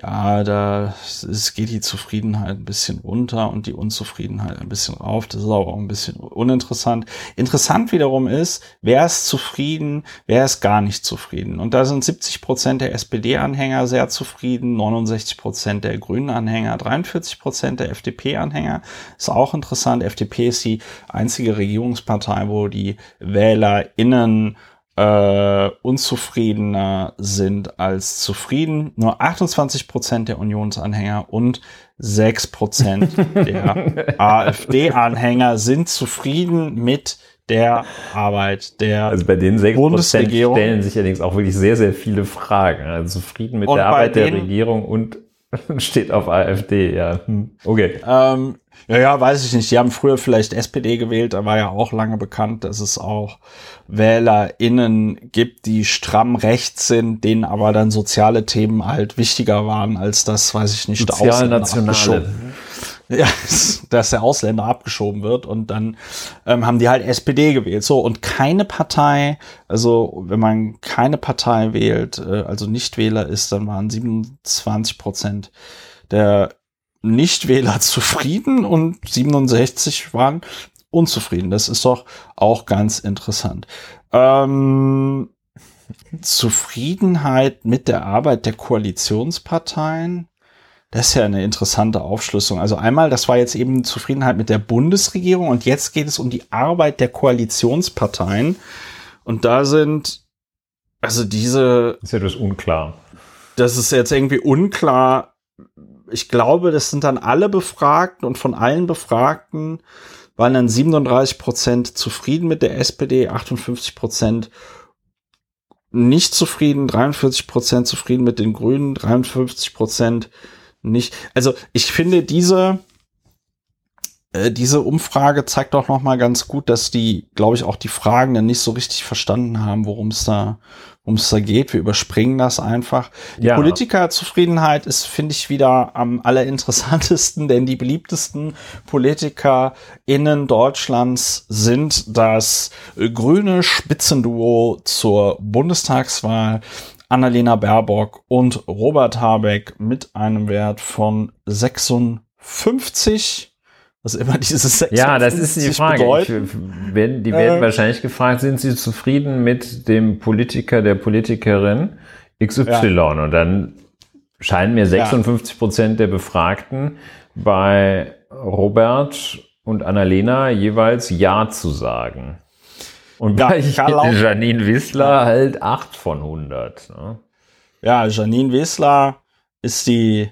Ja, da es geht die Zufriedenheit ein bisschen runter und die Unzufriedenheit ein bisschen rauf. Das ist auch ein bisschen uninteressant. Interessant wiederum ist, wer ist zufrieden, wer ist gar nicht zufrieden. Und da sind 70 Prozent der SPD-Anhänger sehr zufrieden, 69 Prozent der Grünen-Anhänger, 43 Prozent der FDP-Anhänger. Ist auch interessant. FDP ist die einzige Regierungspartei, wo die WählerInnen äh, unzufriedener sind als zufrieden. Nur 28 Prozent der Unionsanhänger und 6 Prozent der AfD-Anhänger sind zufrieden mit der Arbeit der Also bei den 6 Prozent Bundesregierung. stellen sich allerdings auch wirklich sehr, sehr viele Fragen. Also zufrieden mit Und der bei Arbeit der Regierung und steht auf AfD, ja. Hm. Okay. Ähm, ja, ja, weiß ich nicht. Die haben früher vielleicht SPD gewählt, da war ja auch lange bekannt, dass es auch WählerInnen gibt, die stramm rechts sind, denen aber dann soziale Themen halt wichtiger waren, als das, weiß ich nicht, Sozialnationale. Ja, dass der Ausländer abgeschoben wird und dann ähm, haben die halt SPD gewählt. So, und keine Partei, also wenn man keine Partei wählt, äh, also Nichtwähler ist, dann waren 27 Prozent der Nichtwähler zufrieden und 67 waren unzufrieden. Das ist doch auch ganz interessant. Ähm, Zufriedenheit mit der Arbeit der Koalitionsparteien. Das ist ja eine interessante Aufschlüsselung. Also einmal, das war jetzt eben Zufriedenheit mit der Bundesregierung und jetzt geht es um die Arbeit der Koalitionsparteien. Und da sind, also diese, Ist ja das unklar. das ist jetzt irgendwie unklar. Ich glaube, das sind dann alle Befragten und von allen Befragten waren dann 37 Prozent zufrieden mit der SPD, 58 Prozent nicht zufrieden, 43 Prozent zufrieden mit den Grünen, 53 Prozent nicht. Also ich finde diese äh, diese Umfrage zeigt doch noch mal ganz gut, dass die, glaube ich, auch die Fragenden nicht so richtig verstanden haben, worum es da, worum es da geht. Wir überspringen das einfach. Die Ja. Politikerzufriedenheit ist, finde ich, wieder am allerinteressantesten, denn die beliebtesten PolitikerInnen Deutschlands sind das äh, grüne Spitzenduo zur Bundestagswahl. Annalena Baerbock und Robert Habeck mit einem Wert von 56. Was immer dieses 56 Ja, das ist die Frage. Ich, werden, die werden Äh. wahrscheinlich gefragt, sind sie zufrieden mit dem Politiker, der Politikerin XY? Und dann scheinen mir 56 Prozent der Befragten bei Robert und Annalena jeweils Ja zu sagen. Und Ja, bei Lauch- Janine Wissler halt 8 von 100. Ne? Ja, Janine Wesler ist die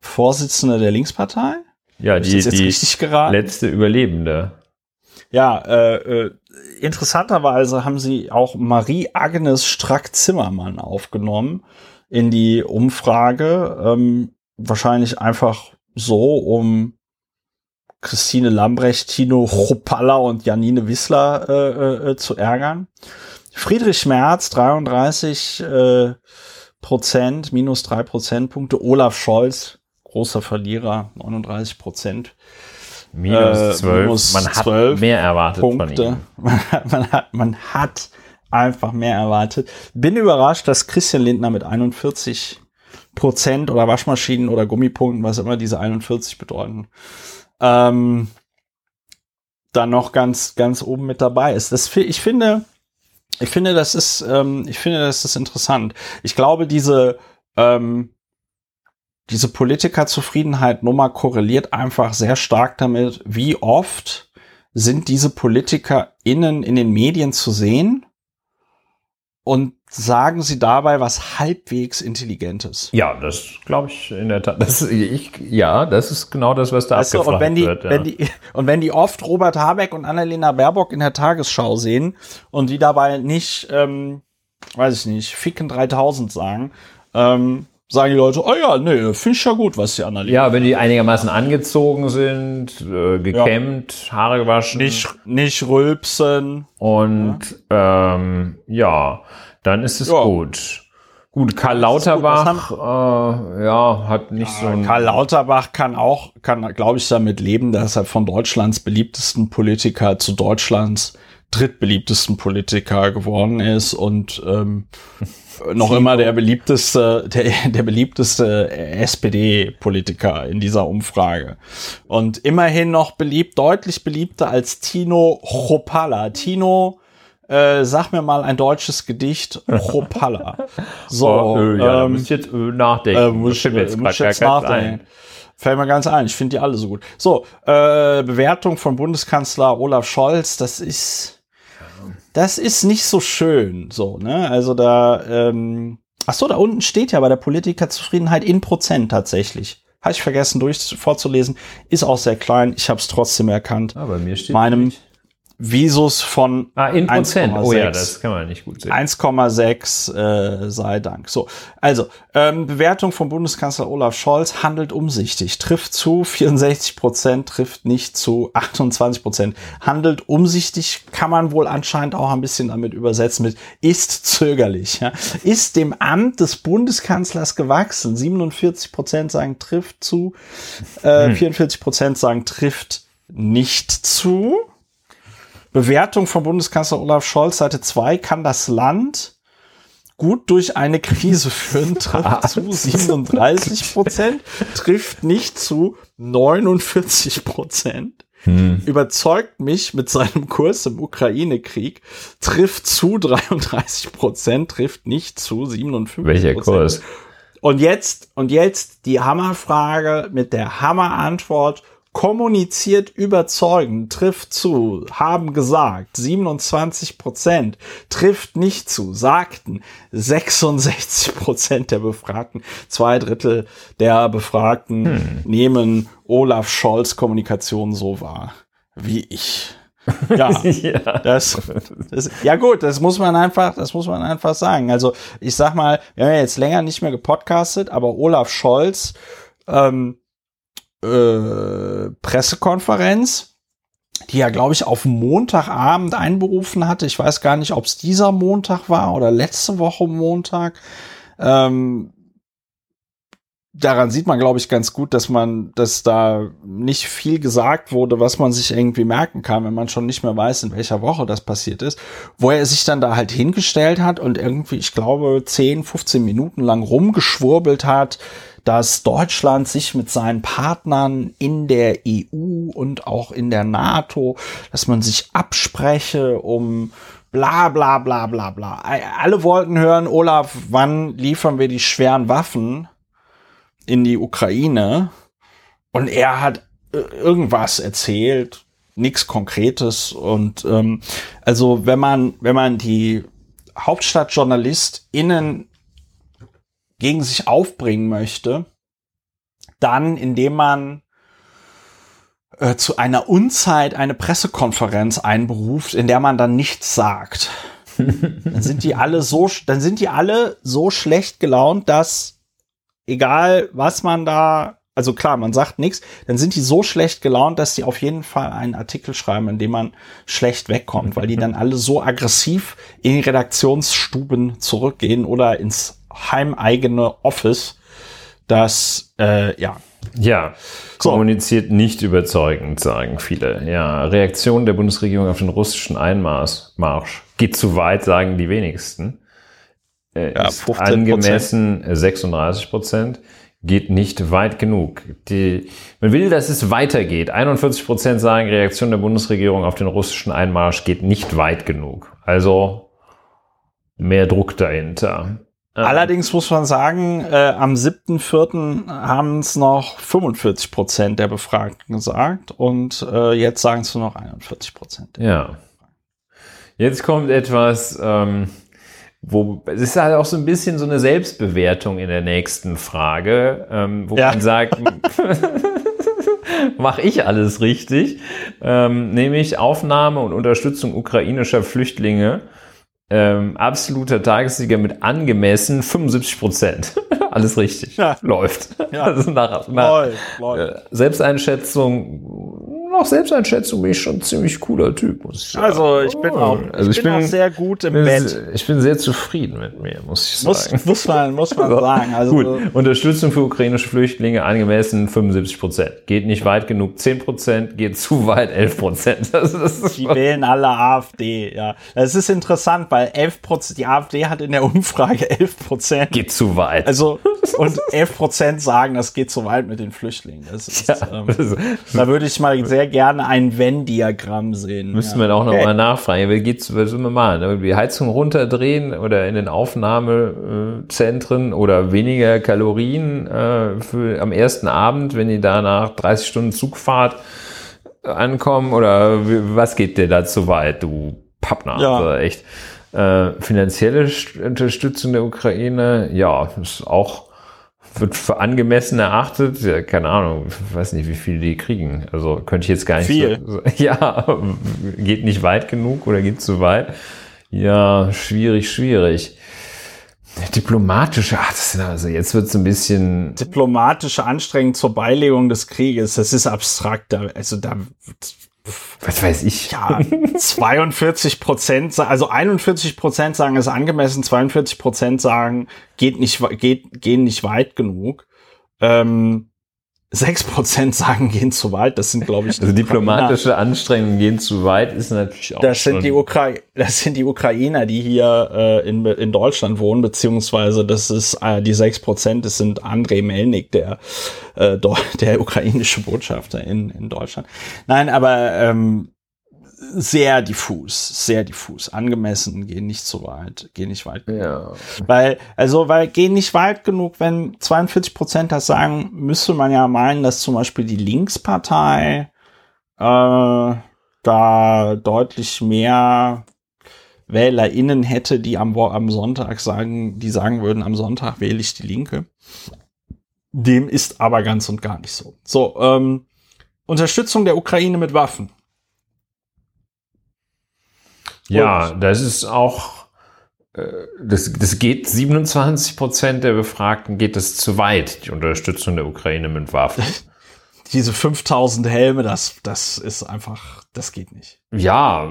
Vorsitzende der Linkspartei. Ja, die, die richtig geraten? letzte Überlebende. Ja, äh, äh, interessanterweise haben sie auch Marie-Agnes Strack-Zimmermann aufgenommen in die Umfrage. Ähm, wahrscheinlich einfach so, um Christine Lambrecht, Tino Chopalla und Janine Wissler äh, äh, zu ärgern. Friedrich Merz, 33 äh, Prozent, minus drei Prozentpunkte. Olaf Scholz, großer Verlierer, 39 Prozent. Minus Äh, 12. minus Man hat 12 mehr erwartet von Punkte. ihm. Man hat, man, hat, man hat einfach mehr erwartet. Bin überrascht, dass Christian Lindner mit 41 Prozent oder Waschmaschinen oder Gummipunkten, was immer diese 41 bedeuten, ähm, dann noch ganz, ganz oben mit dabei ist. Das, ich finde, ich finde, das ist, ähm, ich finde, das ist interessant. Ich glaube, diese, ähm, diese Politikerzufriedenheit-Nummer korreliert einfach sehr stark damit, wie oft sind diese PolitikerInnen in den Medien zu sehen und sagen sie dabei was halbwegs Intelligentes. Ja, das glaube ich in der Tat. Das, ich, ja, das ist genau das, was da weißt abgefragt und wenn die, wird. Ja. Wenn die, und wenn die oft Robert Habeck und Annalena Baerbock in der Tagesschau sehen und die dabei nicht, ähm, weiß ich nicht, Ficken 3000 sagen, ähm, sagen die Leute, oh ja, nee, finde ich ja gut, was die Annalena. Ja, wenn die einigermaßen angezogen sind, äh, gekämmt, ja. Haare gewaschen. Nicht, nicht rülpsen. Und ja, ähm, ja dann ist es ja. gut. Gut, Karl Lauterbach, gut. Äh, ja, hat nicht ja, so ein. Karl Lauterbach kann auch, kann, glaube ich, damit leben, dass er von Deutschlands beliebtesten Politiker zu Deutschlands drittbeliebtesten Politiker geworden ist und ähm, noch immer der beliebteste, der, der beliebteste SPD-Politiker in dieser Umfrage. Und immerhin noch beliebt, deutlich beliebter als Tino Chopalla. Tino, äh, sag mir mal ein deutsches Gedicht, Chopalla. So, oh, äh, ja, ähm, muss jetzt äh, nachdenken. Äh, muss, ich jetzt, muss jetzt nachdenken. Fällt mir ganz ein. Ich finde die alle so gut. So, äh, Bewertung von Bundeskanzler Olaf Scholz, das ist das ist nicht so schön, so, ne? Also da, ähm, ach so, da unten steht ja bei der Politikerzufriedenheit in Prozent tatsächlich. Habe ich vergessen durch vorzulesen. Ist auch sehr klein. Ich habe es trotzdem erkannt. Aber ah, mir steht meinem nicht. Visus von ah, in Prozent. Oh ja, das kann man nicht gut sehen. 1,6 äh, sei Dank. So, also ähm, Bewertung von Bundeskanzler Olaf Scholz handelt umsichtig, trifft zu 64 Prozent, trifft nicht zu 28 Prozent. Handelt umsichtig kann man wohl anscheinend auch ein bisschen damit übersetzen mit ist zögerlich. Ja? Ist dem Amt des Bundeskanzlers gewachsen. 47 Prozent sagen trifft zu, äh, 44 hm. Prozent sagen trifft nicht zu. Bewertung von Bundeskanzler Olaf Scholz, Seite 2, kann das Land gut durch eine Krise führen, trifft zu 37 Prozent, trifft nicht zu 49 Prozent. Hm. Überzeugt mich mit seinem Kurs im Ukraine-Krieg, trifft zu 33 Prozent, trifft nicht zu 57 Welcher Kurs? Und jetzt, und jetzt die Hammerfrage mit der Hammerantwort kommuniziert überzeugend, trifft zu, haben gesagt, 27 Prozent, trifft nicht zu, sagten 66 Prozent der Befragten, zwei Drittel der Befragten hm. nehmen Olaf Scholz Kommunikation so wahr, wie ich. Ja, ja. Das, das, ja gut, das muss man einfach, das muss man einfach sagen. Also ich sag mal, wir haben ja jetzt länger nicht mehr gepodcastet, aber Olaf Scholz ähm, äh, Pressekonferenz, die er, glaube ich, auf Montagabend einberufen hatte. Ich weiß gar nicht, ob es dieser Montag war oder letzte Woche Montag. Ähm, daran sieht man, glaube ich, ganz gut, dass man, dass da nicht viel gesagt wurde, was man sich irgendwie merken kann, wenn man schon nicht mehr weiß, in welcher Woche das passiert ist, wo er sich dann da halt hingestellt hat und irgendwie, ich glaube, 10, 15 Minuten lang rumgeschwurbelt hat, dass Deutschland sich mit seinen Partnern in der EU und auch in der NATO, dass man sich abspreche, um bla bla bla bla bla. Alle wollten hören, Olaf, wann liefern wir die schweren Waffen in die Ukraine? Und er hat äh, irgendwas erzählt, nichts Konkretes. Und ähm, also wenn man, wenn man die HauptstadtjournalistInnen gegen sich aufbringen möchte, dann indem man äh, zu einer Unzeit eine Pressekonferenz einberuft, in der man dann nichts sagt. dann sind die alle so, dann sind die alle so schlecht gelaunt, dass egal was man da, also klar, man sagt nichts, dann sind die so schlecht gelaunt, dass die auf jeden Fall einen Artikel schreiben, in dem man schlecht wegkommt, weil die dann alle so aggressiv in die Redaktionsstuben zurückgehen oder ins heimeigene Office, das, äh, ja. Ja, so. kommuniziert nicht überzeugend, sagen viele. Ja, Reaktion der Bundesregierung auf den russischen Einmarsch geht zu weit, sagen die wenigsten. äh, ja, ist angemessen 36 Prozent geht nicht weit genug. Die, man will, dass es weitergeht. 41 Prozent sagen, Reaktion der Bundesregierung auf den russischen Einmarsch geht nicht weit genug. Also mehr Druck dahinter. Allerdings muss man sagen, äh, am 7.4. haben es noch 45 Prozent der Befragten gesagt und äh, jetzt sagen es nur noch 41 Prozent. Ja. Jetzt kommt etwas, ähm, wo es ist halt auch so ein bisschen so eine Selbstbewertung in der nächsten Frage, ähm, wo ja. man sagt, mache ich alles richtig, ähm, nämlich Aufnahme und Unterstützung ukrainischer Flüchtlinge. Ähm, absoluter Tagessieger mit angemessen 75 Prozent. Alles richtig. Ja. Läuft. Ja. Also nach, nach läuft, läuft. Äh, Selbsteinschätzung nach Selbsteinschätzung bin ich schon ein ziemlich cooler Typ, muss ich sagen. Also ich bin auch, also ich, bin, bin, auch sehr gut im bin, Bett. Ich bin sehr zufrieden mit mir, muss ich sagen. Muss, muss man, muss man also, sagen. Also gut. Unterstützung für ukrainische Flüchtlinge angemessen 75 Prozent. Geht nicht weit genug 10 Prozent, geht zu weit 11 Prozent. Die wählen alle AfD, ja. Das ist interessant, weil 11 Prozent, die AfD hat in der Umfrage 11 Prozent. Geht zu weit. Also, und 11 Prozent sagen, das geht zu weit mit den Flüchtlingen. Das ist, ja, ähm, das da würde ich mal sehr gerne ein Venn-Diagramm sehen. Müssen ja. wir auch noch okay. mal nachfragen. Wie geht's, was wir machen? Die Heizung runterdrehen oder in den Aufnahmezentren oder weniger Kalorien äh, für am ersten Abend, wenn die da nach 30 Stunden Zugfahrt ankommen oder was geht dir da zu weit, du Pappner? Ja. Also echt. Äh, finanzielle Unterstützung der Ukraine, ja, ist auch wird für angemessen erachtet. Ja, keine Ahnung, ich weiß nicht, wie viel die kriegen. Also könnte ich jetzt gar nicht. Viel. So, ja, geht nicht weit genug oder geht zu weit. Ja, schwierig, schwierig. Diplomatische, ach, das also jetzt wird es ein bisschen. Diplomatische Anstrengungen zur Beilegung des Krieges, das ist abstrakt. Also da was weiß ich. Ja, 42 Prozent, also 41 Prozent sagen, es ist angemessen, 42 Prozent sagen, geht nicht, geht, gehen nicht weit genug. Ähm, 6% sagen, gehen zu weit. Das sind, glaube ich, also diplomatische Ukrainer. Anstrengungen gehen zu weit, ist natürlich auch. Das sind die Ukra das sind die Ukrainer, die hier äh, in, in Deutschland wohnen, beziehungsweise das ist äh, die 6%, das sind Andrei Melnik, der, äh, der ukrainische Botschafter in, in Deutschland. Nein, aber ähm, sehr diffus, sehr diffus, angemessen, gehen nicht so weit, gehen nicht weit genug. Ja. Weil, also, weil gehen nicht weit genug, wenn 42 Prozent das sagen, müsste man ja meinen, dass zum Beispiel die Linkspartei äh, da deutlich mehr WählerInnen hätte, die am, am Sonntag sagen, die sagen würden, am Sonntag wähle ich die Linke. Dem ist aber ganz und gar nicht so. So, ähm, Unterstützung der Ukraine mit Waffen. Ja, das ist auch, äh, das, das geht 27 Prozent der Befragten geht es zu weit, die Unterstützung der Ukraine mit Waffen. Diese 5000 Helme, das, das ist einfach, das geht nicht. Ja,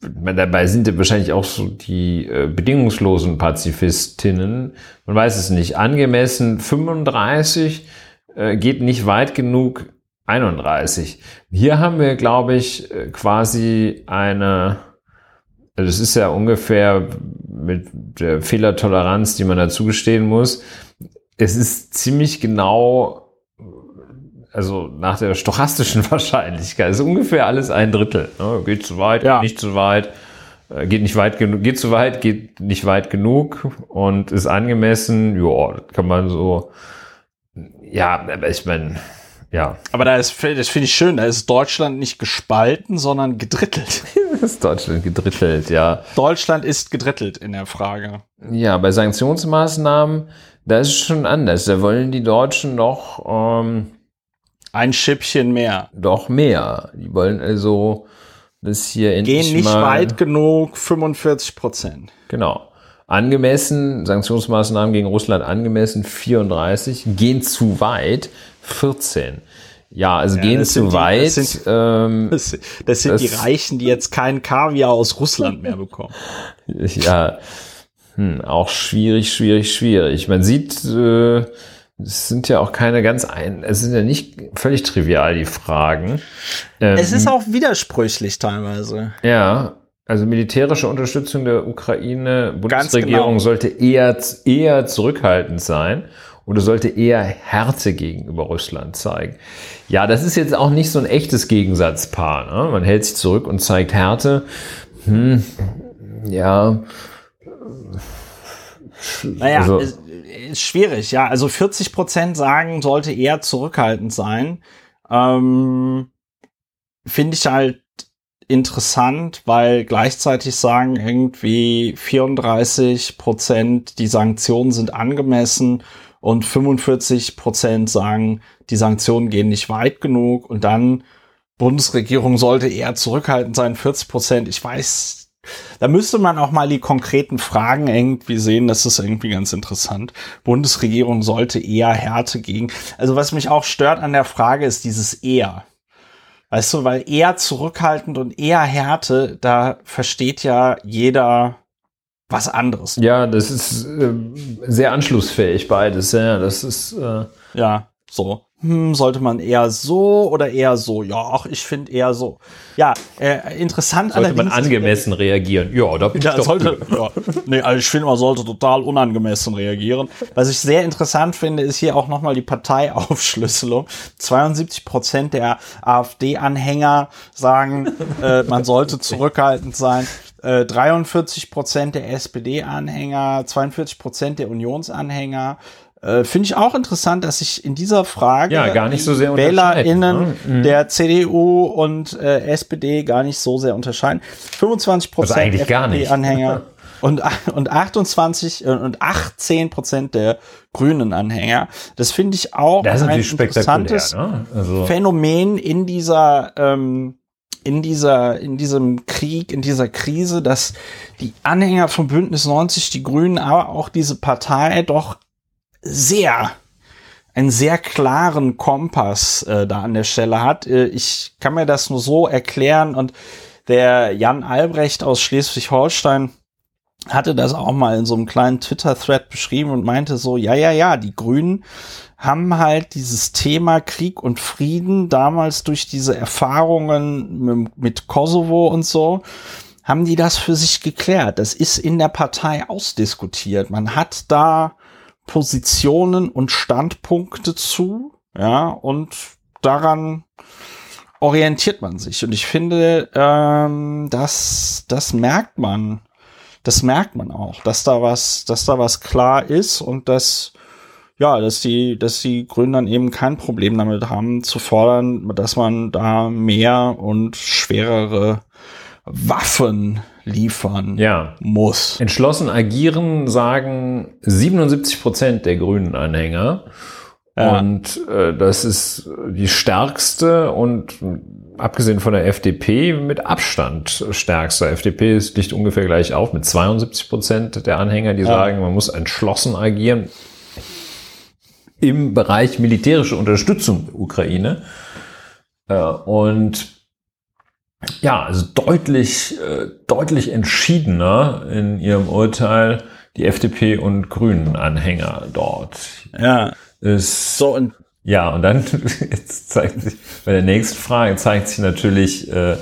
dabei sind ja wahrscheinlich auch so die äh, bedingungslosen Pazifistinnen. Man weiß es nicht. Angemessen 35 äh, geht nicht weit genug 31. Hier haben wir, glaube ich, äh, quasi eine also es ist ja ungefähr mit der Fehlertoleranz, die man dazu gestehen muss. Es ist ziemlich genau, also nach der stochastischen Wahrscheinlichkeit, es ist ungefähr alles ein Drittel. Ne? Geht zu weit, ja. nicht zu weit, äh, geht nicht weit genug, geht zu weit, geht nicht weit genug und ist angemessen. Ja, kann man so, ja, aber ich meine, ja. Aber da ist, das finde ich schön, da ist Deutschland nicht gespalten, sondern gedrittelt. ist Deutschland gedrittelt, ja. Deutschland ist gedrittelt in der Frage. Ja, bei Sanktionsmaßnahmen, da ist es schon anders. Da wollen die Deutschen doch ähm, ein Schippchen mehr. Doch mehr. Die wollen also das hier endlich Gehen nicht weit genug, 45 Prozent. Genau. Angemessen, Sanktionsmaßnahmen gegen Russland angemessen, 34. Gehen zu weit, 14. Ja, also ja, gehen zu die, weit. Das sind, ähm, das, das sind das, die Reichen, die jetzt keinen Kaviar aus Russland mehr bekommen. ja, hm, auch schwierig, schwierig, schwierig. Man sieht, äh, es sind ja auch keine ganz ein, es sind ja nicht völlig trivial die Fragen. Ähm, es ist auch widersprüchlich teilweise. Ja, Also militärische Unterstützung der Ukraine, Bundesregierung genau. sollte eher, eher zurückhaltend sein oder sollte eher Härte gegenüber Russland zeigen. Ja, das ist jetzt auch nicht so ein echtes Gegensatzpaar. Ne? Man hält sich zurück und zeigt Härte. Hm, ja. Naja, also, ist, ist schwierig, ja. Also 40 Prozent sagen, sollte eher zurückhaltend sein. Ähm, Finde ich halt interessant, weil gleichzeitig sagen irgendwie 34 Prozent, die Sanktionen sind angemessen und 45 Prozent sagen, die Sanktionen gehen nicht weit genug und dann Bundesregierung sollte eher zurückhaltend sein, 40 Prozent. Ich weiß, da müsste man auch mal die konkreten Fragen irgendwie sehen. Das ist irgendwie ganz interessant. Bundesregierung sollte eher Härte gegen. Also was mich auch stört an der Frage ist dieses eher. Weißt du, weil eher zurückhaltend und eher Härte, da versteht ja jeder was anderes. Ja, das ist äh, sehr anschlussfähig beides. Ja, das ist äh ja so. Hm, sollte man eher so oder eher so? Ja, ach, ich finde eher so. Ja, äh, interessant sollte allerdings. Sollte man angemessen reagieren? Ja, da bin ja, ich sollte, ja. Nee, also ich finde, man sollte total unangemessen reagieren. Was ich sehr interessant finde, ist hier auch nochmal die Parteiaufschlüsselung. 72 Prozent der AfD-Anhänger sagen, äh, man sollte zurückhaltend sein. 43 äh, Prozent der SPD-Anhänger, 42 Prozent der Unionsanhänger. Äh, Finde ich auch interessant, dass sich in dieser Frage ja, gar nicht so sehr WählerInnen ne? mhm. der CDU und äh, SPD gar nicht so sehr unterscheiden. 25 Prozent also FDP-Anhänger und, und 28 äh, und 18 Prozent der grünen Anhänger. Das finde ich auch ein interessantes ne? also. Phänomen in dieser ähm, in dieser, in diesem Krieg, in dieser Krise, dass die Anhänger von Bündnis 90, die Grünen, aber auch diese Partei doch sehr, einen sehr klaren Kompass äh, da an der Stelle hat. Äh, ich kann mir das nur so erklären und der Jan Albrecht aus Schleswig-Holstein hatte das auch mal in so einem kleinen Twitter-Thread beschrieben und meinte so, ja, ja, ja, die Grünen haben halt dieses Thema Krieg und Frieden damals durch diese Erfahrungen mit Kosovo und so, haben die das für sich geklärt. Das ist in der Partei ausdiskutiert. Man hat da Positionen und Standpunkte zu, ja, und daran orientiert man sich. Und ich finde, ähm, das, das merkt man, das merkt man auch, dass da was, dass da was klar ist und dass ja, dass die, dass die Grünen dann eben kein Problem damit haben, zu fordern, dass man da mehr und schwerere Waffen liefern ja. muss. Entschlossen agieren, sagen 77 Prozent der Grünen Anhänger. Ja. Und äh, das ist die stärkste und abgesehen von der FDP mit Abstand stärkste. FDP ist, liegt ungefähr gleich auf mit 72 Prozent der Anhänger, die ja. sagen, man muss entschlossen agieren im Bereich militärische Unterstützung der Ukraine. Äh, und ja, also deutlich, äh, deutlich entschiedener in ihrem Urteil die FDP und Grünen Anhänger dort. Ja. Ist, so und ja, und dann jetzt zeigt sich bei der nächsten Frage zeigt sich natürlich äh,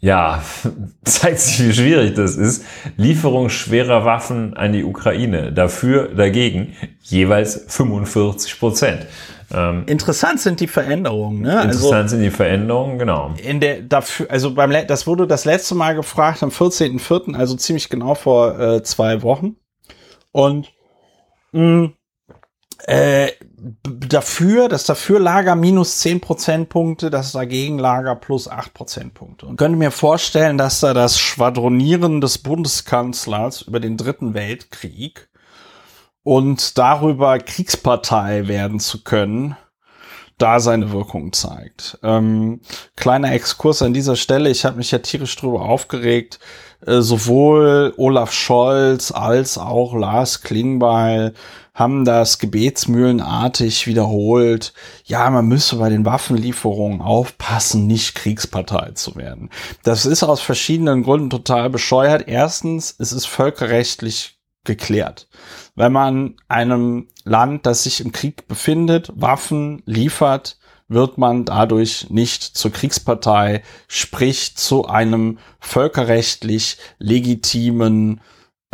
ja, zeigt sich, wie schwierig das ist. Lieferung schwerer Waffen an die Ukraine. Dafür, dagegen jeweils 45 Prozent. Ähm, interessant sind die Veränderungen. Ne? Also interessant also, sind die Veränderungen, genau. In der dafür, also beim das wurde das letzte Mal gefragt am 14.04., also ziemlich genau vor äh, zwei Wochen. Und mh, äh, dafür, das Dafürlager minus 10 Prozentpunkte, das Dagegenlager plus 8 Prozentpunkte. Und könnte mir vorstellen, dass da das Schwadronieren des Bundeskanzlers über den Dritten Weltkrieg und darüber Kriegspartei werden zu können, da seine Wirkung zeigt. Ähm, kleiner Exkurs an dieser Stelle. Ich habe mich ja tierisch drüber aufgeregt. Äh, sowohl Olaf Scholz als auch Lars Klingbeil haben das gebetsmühlenartig wiederholt. Ja, man müsse bei den Waffenlieferungen aufpassen, nicht Kriegspartei zu werden. Das ist aus verschiedenen Gründen total bescheuert. Erstens, es ist völkerrechtlich geklärt. Wenn man einem Land, das sich im Krieg befindet, Waffen liefert, wird man dadurch nicht zur Kriegspartei, sprich zu einem völkerrechtlich legitimen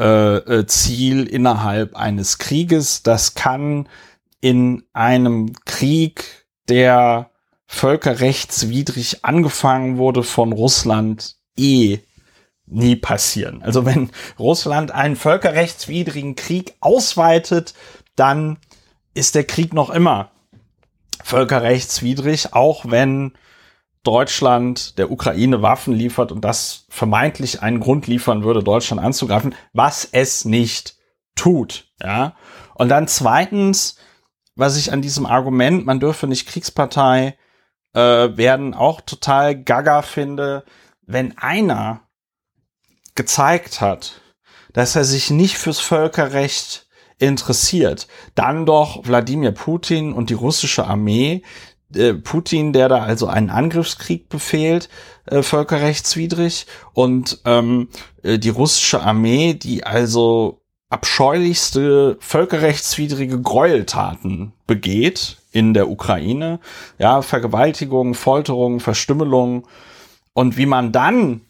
äh, äh, Ziel innerhalb eines Krieges. Das kann in einem Krieg, der völkerrechtswidrig angefangen wurde von Russland, eh nie passieren. Also wenn Russland einen völkerrechtswidrigen Krieg ausweitet, dann ist der Krieg noch immer völkerrechtswidrig, auch wenn Deutschland der Ukraine Waffen liefert und das vermeintlich einen Grund liefern würde, Deutschland anzugreifen, was es nicht tut. Ja. Und dann zweitens, was ich an diesem Argument, man dürfe nicht Kriegspartei äh, werden, auch total gaga finde, wenn einer gezeigt hat, dass er sich nicht fürs Völkerrecht interessiert, dann doch Wladimir Putin und die russische Armee, äh, Putin, der da also einen Angriffskrieg befehlt, äh, völkerrechtswidrig, und ähm, äh, die russische Armee, die also abscheulichste völkerrechtswidrige Gräueltaten begeht in der Ukraine, ja, Vergewaltigung, Folterung, Verstümmelung, und wie man dann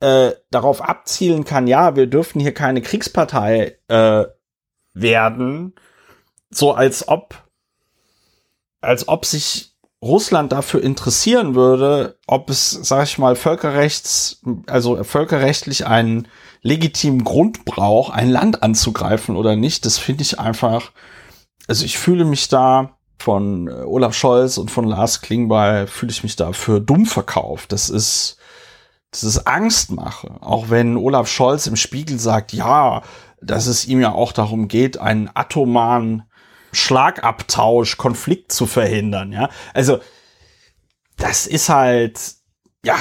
äh, darauf abzielen kann, ja, wir dürfen hier keine Kriegspartei äh, werden, so als ob, als ob sich Russland dafür interessieren würde, ob es, sag ich mal, völkerrechts, also völkerrechtlich einen legitimen Grund braucht, ein Land anzugreifen oder nicht. Das finde ich einfach, also ich fühle mich da von äh, Olaf Scholz und von Lars Klingbeil fühle ich mich da für dumm verkauft. Das ist, das ist Angstmache. Auch wenn Olaf Scholz im Spiegel sagt, ja, dass es ihm ja auch darum geht, einen atomaren Schlagabtausch, Konflikt zu verhindern, ja. Also, das ist halt, ja.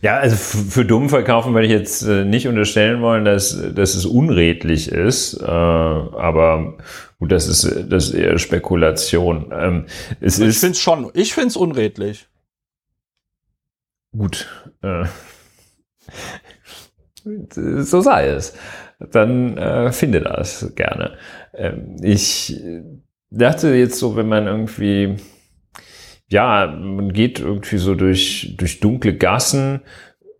Ja, also für dumm verkaufen würde ich jetzt äh, nicht unterstellen wollen, dass, dass es unredlich ist, äh, aber gut, das ist, das ist eher Spekulation. Ähm, es ich finde es schon, ich finde es unredlich. Gut. Äh, so sei es. Dann äh, finde das gerne. Ähm, ich dachte jetzt so, wenn man irgendwie, ja, man geht irgendwie so durch, durch dunkle Gassen,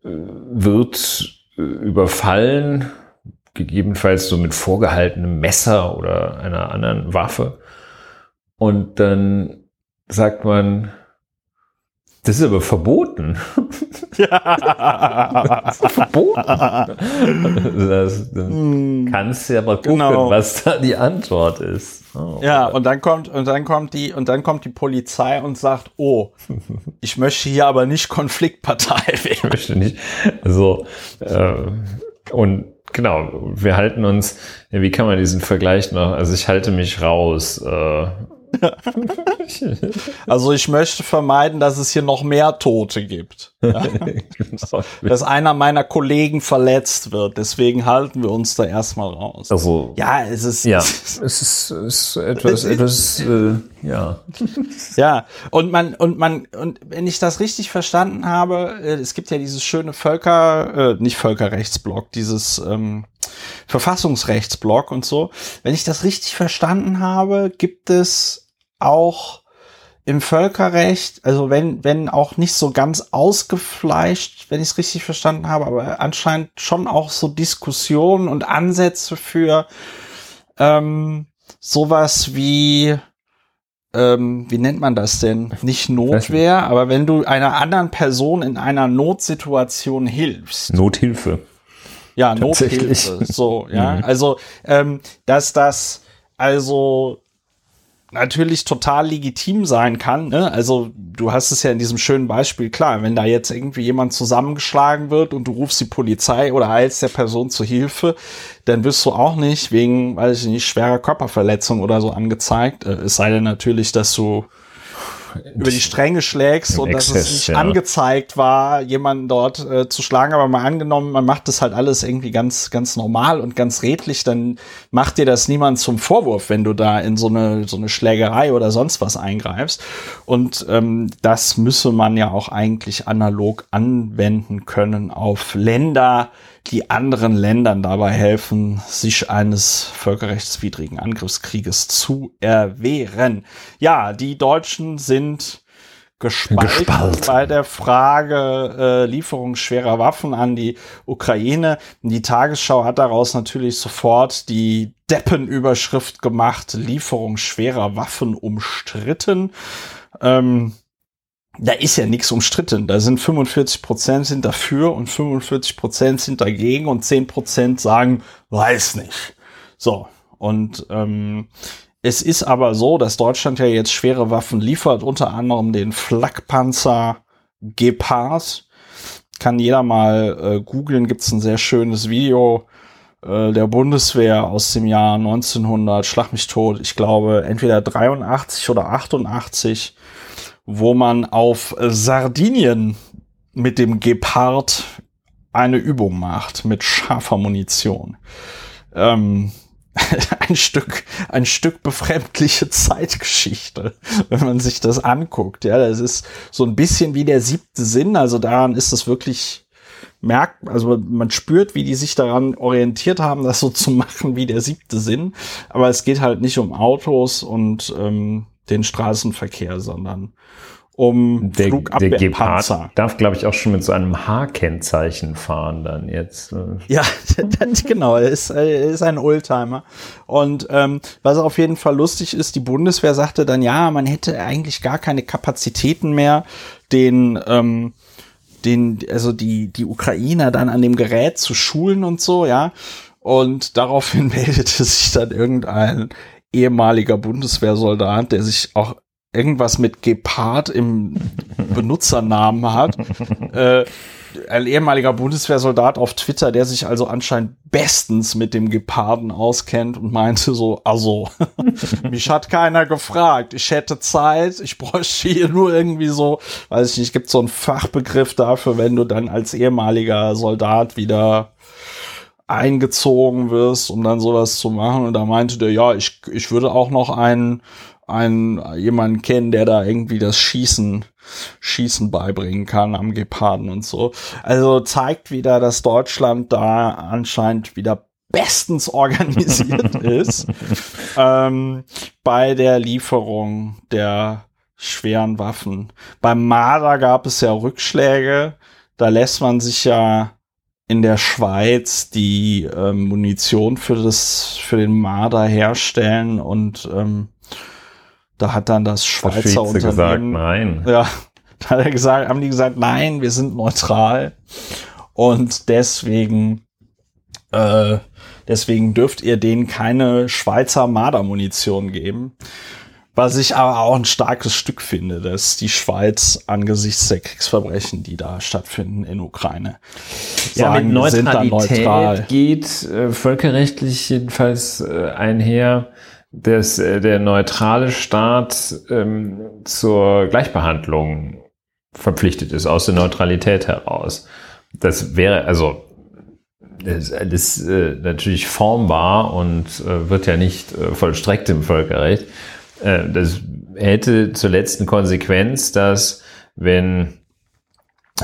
äh, wird äh, überfallen, gegebenenfalls so mit vorgehaltenem Messer oder einer anderen Waffe. Und dann sagt man, das ist aber verboten. Ja. das ist verboten. Das, dann hm. kannst du ja mal gucken, genau. was da die Antwort ist. Oh, ja, und dann kommt, und dann kommt die, und dann kommt die Polizei und sagt, oh, ich möchte hier aber nicht Konfliktpartei werden. Ich möchte nicht. So, äh, und genau, wir halten uns, wie kann man diesen Vergleich noch, also ich halte mich raus, äh, also ich möchte vermeiden, dass es hier noch mehr Tote gibt. Ja? dass einer meiner Kollegen verletzt wird. Deswegen halten wir uns da erstmal raus. Also ja, es ist ja, es ist, es ist etwas, etwas äh, ja. Ja, und man und man und wenn ich das richtig verstanden habe, äh, es gibt ja dieses schöne Völker, äh, nicht Völkerrechtsblock, dieses ähm, Verfassungsrechtsblock und so. Wenn ich das richtig verstanden habe, gibt es auch im Völkerrecht, also wenn, wenn auch nicht so ganz ausgefleischt, wenn ich es richtig verstanden habe, aber anscheinend schon auch so Diskussionen und Ansätze für ähm, sowas wie, ähm, wie nennt man das denn? Nicht Notwehr, aber wenn du einer anderen Person in einer Notsituation hilfst. Nothilfe. Ja, Nothilfe. So, ja. Mhm. Also, ähm, dass das also natürlich total legitim sein kann. Ne? Also du hast es ja in diesem schönen Beispiel klar, wenn da jetzt irgendwie jemand zusammengeschlagen wird und du rufst die Polizei oder eilst der Person zur Hilfe, dann wirst du auch nicht wegen, weiß ich nicht, schwerer Körperverletzung oder so angezeigt. Äh, es sei denn natürlich, dass du über die Stränge schlägst und Exzess, dass es nicht ja. angezeigt war, jemanden dort äh, zu schlagen, aber mal angenommen, man macht das halt alles irgendwie ganz, ganz normal und ganz redlich, dann macht dir das niemand zum Vorwurf, wenn du da in so eine, so eine Schlägerei oder sonst was eingreifst. Und ähm, das müsse man ja auch eigentlich analog anwenden können auf Länder, die anderen Ländern dabei helfen, sich eines völkerrechtswidrigen Angriffskrieges zu erwehren. Ja, die Deutschen sind gespalten, gespalten. bei der Frage äh, Lieferung schwerer Waffen an die Ukraine. Die Tagesschau hat daraus natürlich sofort die Deppenüberschrift gemacht, Lieferung schwerer Waffen umstritten. Ähm, da ist ja nichts umstritten. Da sind 45 Prozent sind dafür und 45 Prozent sind dagegen und 10 Prozent sagen, weiß nicht. So. Und ähm, es ist aber so, dass Deutschland ja jetzt schwere Waffen liefert, unter anderem den Flakpanzer Gepard. Kann jeder mal äh, googeln, gibt's ein sehr schönes Video äh, der Bundeswehr aus dem Jahr 1900, schlag mich tot, ich glaube entweder 83 oder 88 wo man auf Sardinien mit dem Gepard eine Übung macht mit scharfer Munition. Ähm, ein Stück, ein Stück befremdliche Zeitgeschichte, wenn man sich das anguckt. Ja, das ist so ein bisschen wie der siebte Sinn. Also daran ist es wirklich merkt, also man spürt, wie die sich daran orientiert haben, das so zu machen wie der siebte Sinn. Aber es geht halt nicht um Autos und ähm, den Straßenverkehr, sondern um der. Der darf, glaube ich, auch schon mit so einem H-Kennzeichen fahren dann jetzt. Ne? Ja, genau, er ist, er ist ein Oldtimer. Und ähm, was auf jeden Fall lustig ist, die Bundeswehr sagte dann, ja, man hätte eigentlich gar keine Kapazitäten mehr, den ähm, den, also die, die Ukrainer dann an dem Gerät zu schulen und so, ja. Und daraufhin meldete sich dann irgendein ehemaliger Bundeswehrsoldat, der sich auch irgendwas mit Gepard im Benutzernamen hat. äh, ein ehemaliger Bundeswehrsoldat auf Twitter, der sich also anscheinend bestens mit dem Geparden auskennt und meinte so, also, mich hat keiner gefragt. Ich hätte Zeit, ich bräuchte hier nur irgendwie so, weiß ich nicht, gibt so einen Fachbegriff dafür, wenn du dann als ehemaliger Soldat wieder eingezogen wirst, um dann sowas zu machen. Und da meinte der, ja, ich, ich würde auch noch einen, einen, jemanden kennen, der da irgendwie das Schießen, Schießen beibringen kann am Geparden und so. Also zeigt wieder, dass Deutschland da anscheinend wieder bestens organisiert ist ähm, bei der Lieferung der schweren Waffen. Beim Marder gab es ja Rückschläge. Da lässt man sich ja in der Schweiz die ähm, Munition für das für den Marder herstellen und ähm, da hat dann das Schweizer Unternehmen gesagt, nein. Ja, da hat er gesagt, haben die gesagt, nein, wir sind neutral und deswegen äh, deswegen dürft ihr denen keine Schweizer Marder-Munition geben. Was ich aber auch ein starkes Stück finde, dass die Schweiz angesichts der Kriegsverbrechen, die da stattfinden in Ukraine, ja, sagen, mit Neutralität neutral. geht äh, völkerrechtlich jedenfalls äh, einher, dass äh, der neutrale Staat ähm, zur Gleichbehandlung verpflichtet ist, aus der Neutralität heraus. Das wäre, also das ist äh, natürlich formbar und äh, wird ja nicht äh, vollstreckt im Völkerrecht. Äh, das hätte zur letzten Konsequenz, dass wenn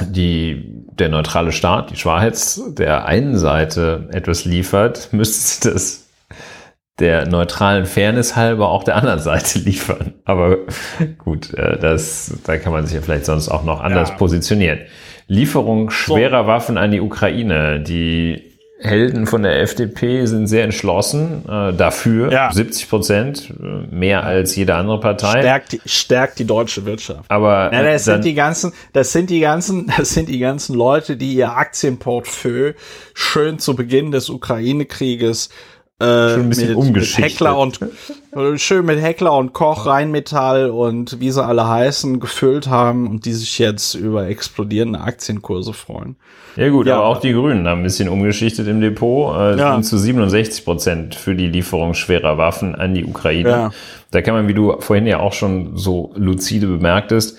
die, der neutrale Staat, die Schweiz, der einen Seite etwas liefert, müsste sie das der neutralen Fairness halber auch der anderen Seite liefern. Aber gut, äh, das, da kann man sich ja vielleicht sonst auch noch anders ja. positionieren. Lieferung schwerer so. Waffen an die Ukraine. Die Helden von der FDP sind sehr entschlossen äh, dafür. Ja. 70 Prozent, äh, mehr als jede andere Partei. Stärkt die, stärkt die deutsche Wirtschaft. Aber ja, das sind die ganzen, das sind die ganzen, das sind die ganzen Leute, die ihr Aktienportfolio schön zu Beginn des Ukraine-Krieges äh, Schon ein bisschen umgeschichtet. Heckler und schön mit Heckler und Koch, Rheinmetall und wie sie alle heißen, gefüllt haben und die sich jetzt über explodierende Aktienkurse freuen. Ja gut, Ja. aber auch die Grünen haben ein bisschen umgeschichtet im Depot, äh, Ja. sind zu 67 Prozent für die Lieferung schwerer Waffen an die Ukraine. Ja. Da kann man, wie du vorhin ja auch schon so lucide bemerktest,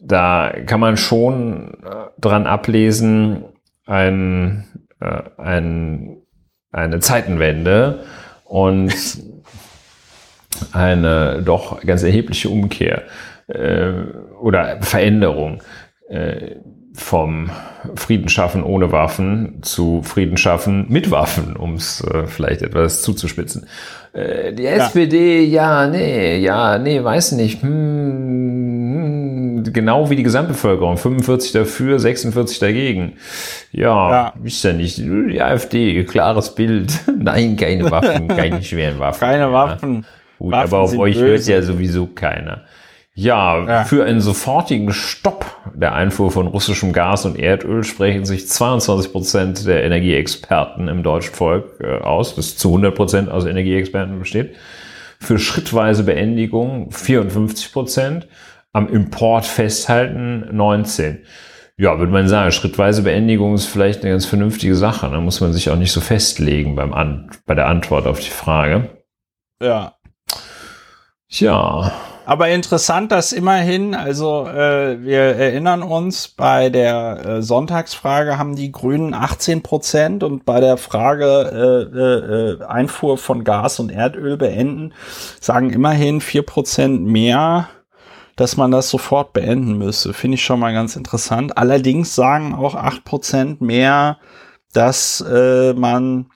da kann man schon äh, dran ablesen, ein, äh, ein, eine Zeitenwende und eine doch ganz erhebliche Umkehr äh, oder Veränderung äh, vom Frieden schaffen ohne Waffen zu Frieden schaffen mit Waffen, um es äh, vielleicht etwas zuzuspitzen. Äh, die SPD, ja, nee, ja, nee, weiß nicht. Hm, genau wie die Gesamtbevölkerung. 45 dafür, 46 dagegen. Ja, Ja. ist ja nicht. Die AfD, klares Bild. Nein, keine Waffen, keine schweren Waffen. Keine Ja. Waffen. Gut, Waffen aber auf euch hört böse. ja sowieso keiner. Ja, Ja. für einen sofortigen Stopp der Einfuhr von russischem Gas und Erdöl sprechen sich 22 Prozent der Energieexperten im deutschen Volk äh, aus, das zu 100 Prozent aus Energieexperten besteht. Für schrittweise Beendigung 54 Prozent, am Import festhalten 19. Ja, würde man sagen, schrittweise Beendigung ist vielleicht eine ganz vernünftige Sache. Da muss man sich auch nicht so festlegen beim An bei der Antwort auf die Frage. Ja. Tja, Aber interessant, dass immerhin, also äh, wir erinnern uns, bei der äh, Sonntagsfrage haben die Grünen 18 Prozent und bei der Frage äh, äh, äh, Einfuhr von Gas und Erdöl beenden, sagen immerhin 4 Prozent mehr, dass man das sofort beenden müsse. Finde ich schon mal ganz interessant. Allerdings sagen auch 8 Prozent mehr, dass äh, man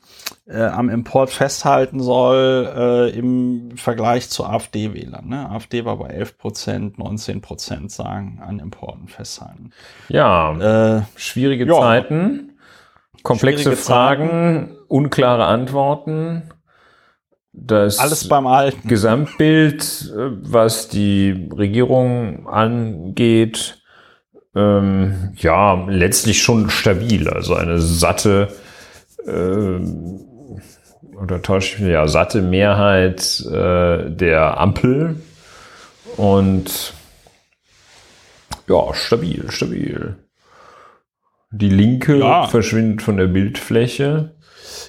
äh, am Import festhalten soll äh, im Vergleich zu AfD-Wählern. Ne? AfD war bei 11 Prozent, 19 Prozent sagen an Importen festhalten. ja, Äh, schwierige ja. Zeiten, komplexe Schwierige Fragen, unklare Antworten. Das alles beim Alten. Gesamtbild, äh, was die Regierung angeht, ähm, ja, letztlich schon stabil. Also eine satte, ähm, oder täusche ich mich, ja, satte Mehrheit äh, der Ampel und ja, stabil, stabil. Die Linke Ja. verschwindet von der Bildfläche.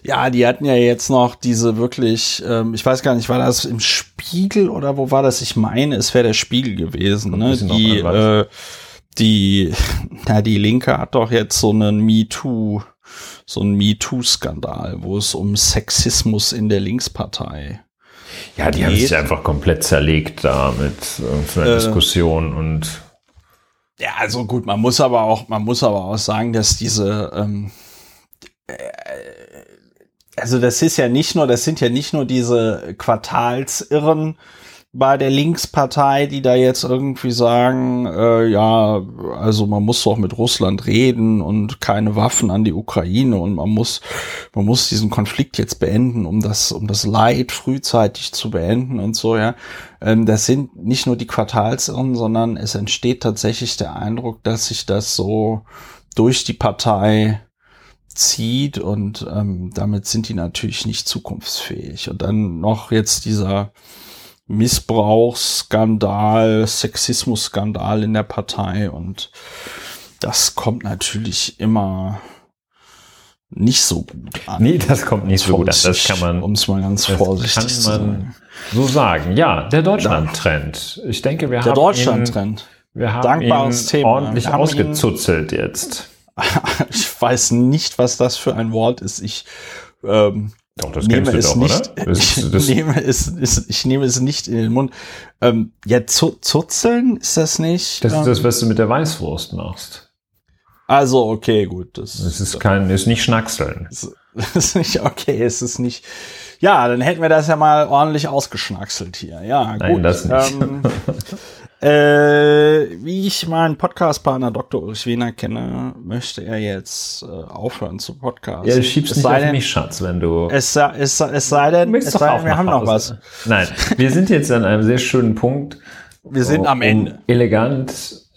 Ja, die hatten ja jetzt noch diese wirklich, ähm, ich weiß gar nicht, war das im Spiegel oder wo war das? Ich meine, es wäre der Spiegel gewesen. Ne? Die, äh, die, na, die Linke hat doch jetzt so einen MeToo, so einen MeToo-Skandal, wo es um Sexismus in der Linkspartei Ja, die haben geht. sich einfach komplett zerlegt da mit irgendeiner Äh. Diskussion und Ja, also gut, man muss aber auch, man muss aber auch sagen, dass diese, ähm, äh, also das ist ja nicht nur, das sind ja nicht nur diese Quartalsirren bei der Linkspartei, die da jetzt irgendwie sagen, äh, ja, also man muss doch mit Russland reden und keine Waffen an die Ukraine und man muss, man muss diesen Konflikt jetzt beenden, um das, um das Leid frühzeitig zu beenden und so, ja. Ähm, das sind nicht nur die Quartalsirren, sondern es entsteht tatsächlich der Eindruck, dass sich das so durch die Partei zieht und ähm, damit sind die natürlich nicht zukunftsfähig. Und dann noch jetzt dieser Missbrauchsskandal, Sexismusskandal in der Partei und das kommt natürlich immer nicht so gut an. nee, das kommt nicht so gut an. Das kann man, um es mal ganz vorsichtig kann zu man sagen. so sagen. Ja, der Deutschland-Trend. Ich denke, wir Der haben Deutschland-Trend. ihn, wir haben Dankbares ihn Thema. ordentlich Wir ausgezuzelt jetzt. Ich weiß nicht, was das für ein Wort ist. Ich ähm, Doch, das nehme kennst du es doch, nicht. oder? Das, ich, das, nehme es, es, ich nehme es nicht in den Mund. Ähm, ja, zu, zuzeln ist das nicht. das ist das, ähm, was du mit der Weißwurst machst. also okay, gut. Das, Das ist kein, ist nicht Schnackseln. das ist nicht okay. Es ist nicht. Ja, dann hätten wir das ja mal ordentlich ausgeschnackselt hier. Ja, Nein, gut. das nicht. Ähm, äh, wie ich meinen Podcastpartner Dr. Ulrich Wehner kenne, möchte er jetzt äh, aufhören zu podcasten. Ja, du schiebst Es nicht sei auf denn- mich, Schatz, wenn du. Es, sei- es, es sei denn, es sei denn wir haben noch was. Nein, wir sind jetzt an einem sehr schönen Punkt. Wir sind am um Ende. Elegant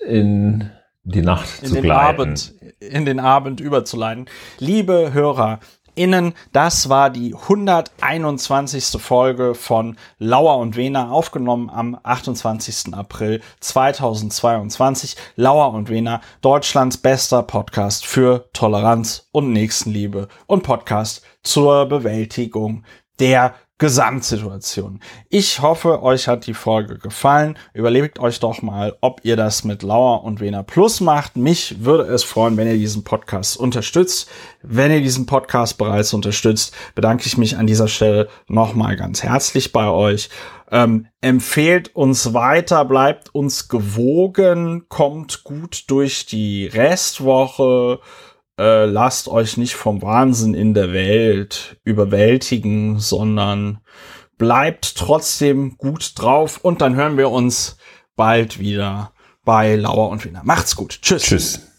in die Nacht In zu den gleiten. Abend, in den Abend überzuleiten. Liebe Hörer, HörerInnen. Das war die 121. Folge von Lauer und Wena, aufgenommen am 28. April 2022. Lauer und Wena, Deutschlands bester Podcast für Toleranz und Nächstenliebe und Podcast zur Bewältigung der Gesamtsituation. Ich hoffe, euch hat die Folge gefallen. Überlegt euch doch mal, ob ihr das mit Lauer und Wena Plus macht. Mich würde es freuen, wenn ihr diesen Podcast unterstützt. Wenn ihr diesen Podcast bereits unterstützt, bedanke ich mich an dieser Stelle nochmal ganz herzlich bei euch. Ähm, empfehlt uns weiter, bleibt uns gewogen, kommt gut durch die Restwoche äh, lasst euch nicht vom Wahnsinn in der Welt überwältigen, sondern bleibt trotzdem gut drauf und dann hören wir uns bald wieder bei Lauer und Wiener. Macht's gut. Tschüss. Tschüss.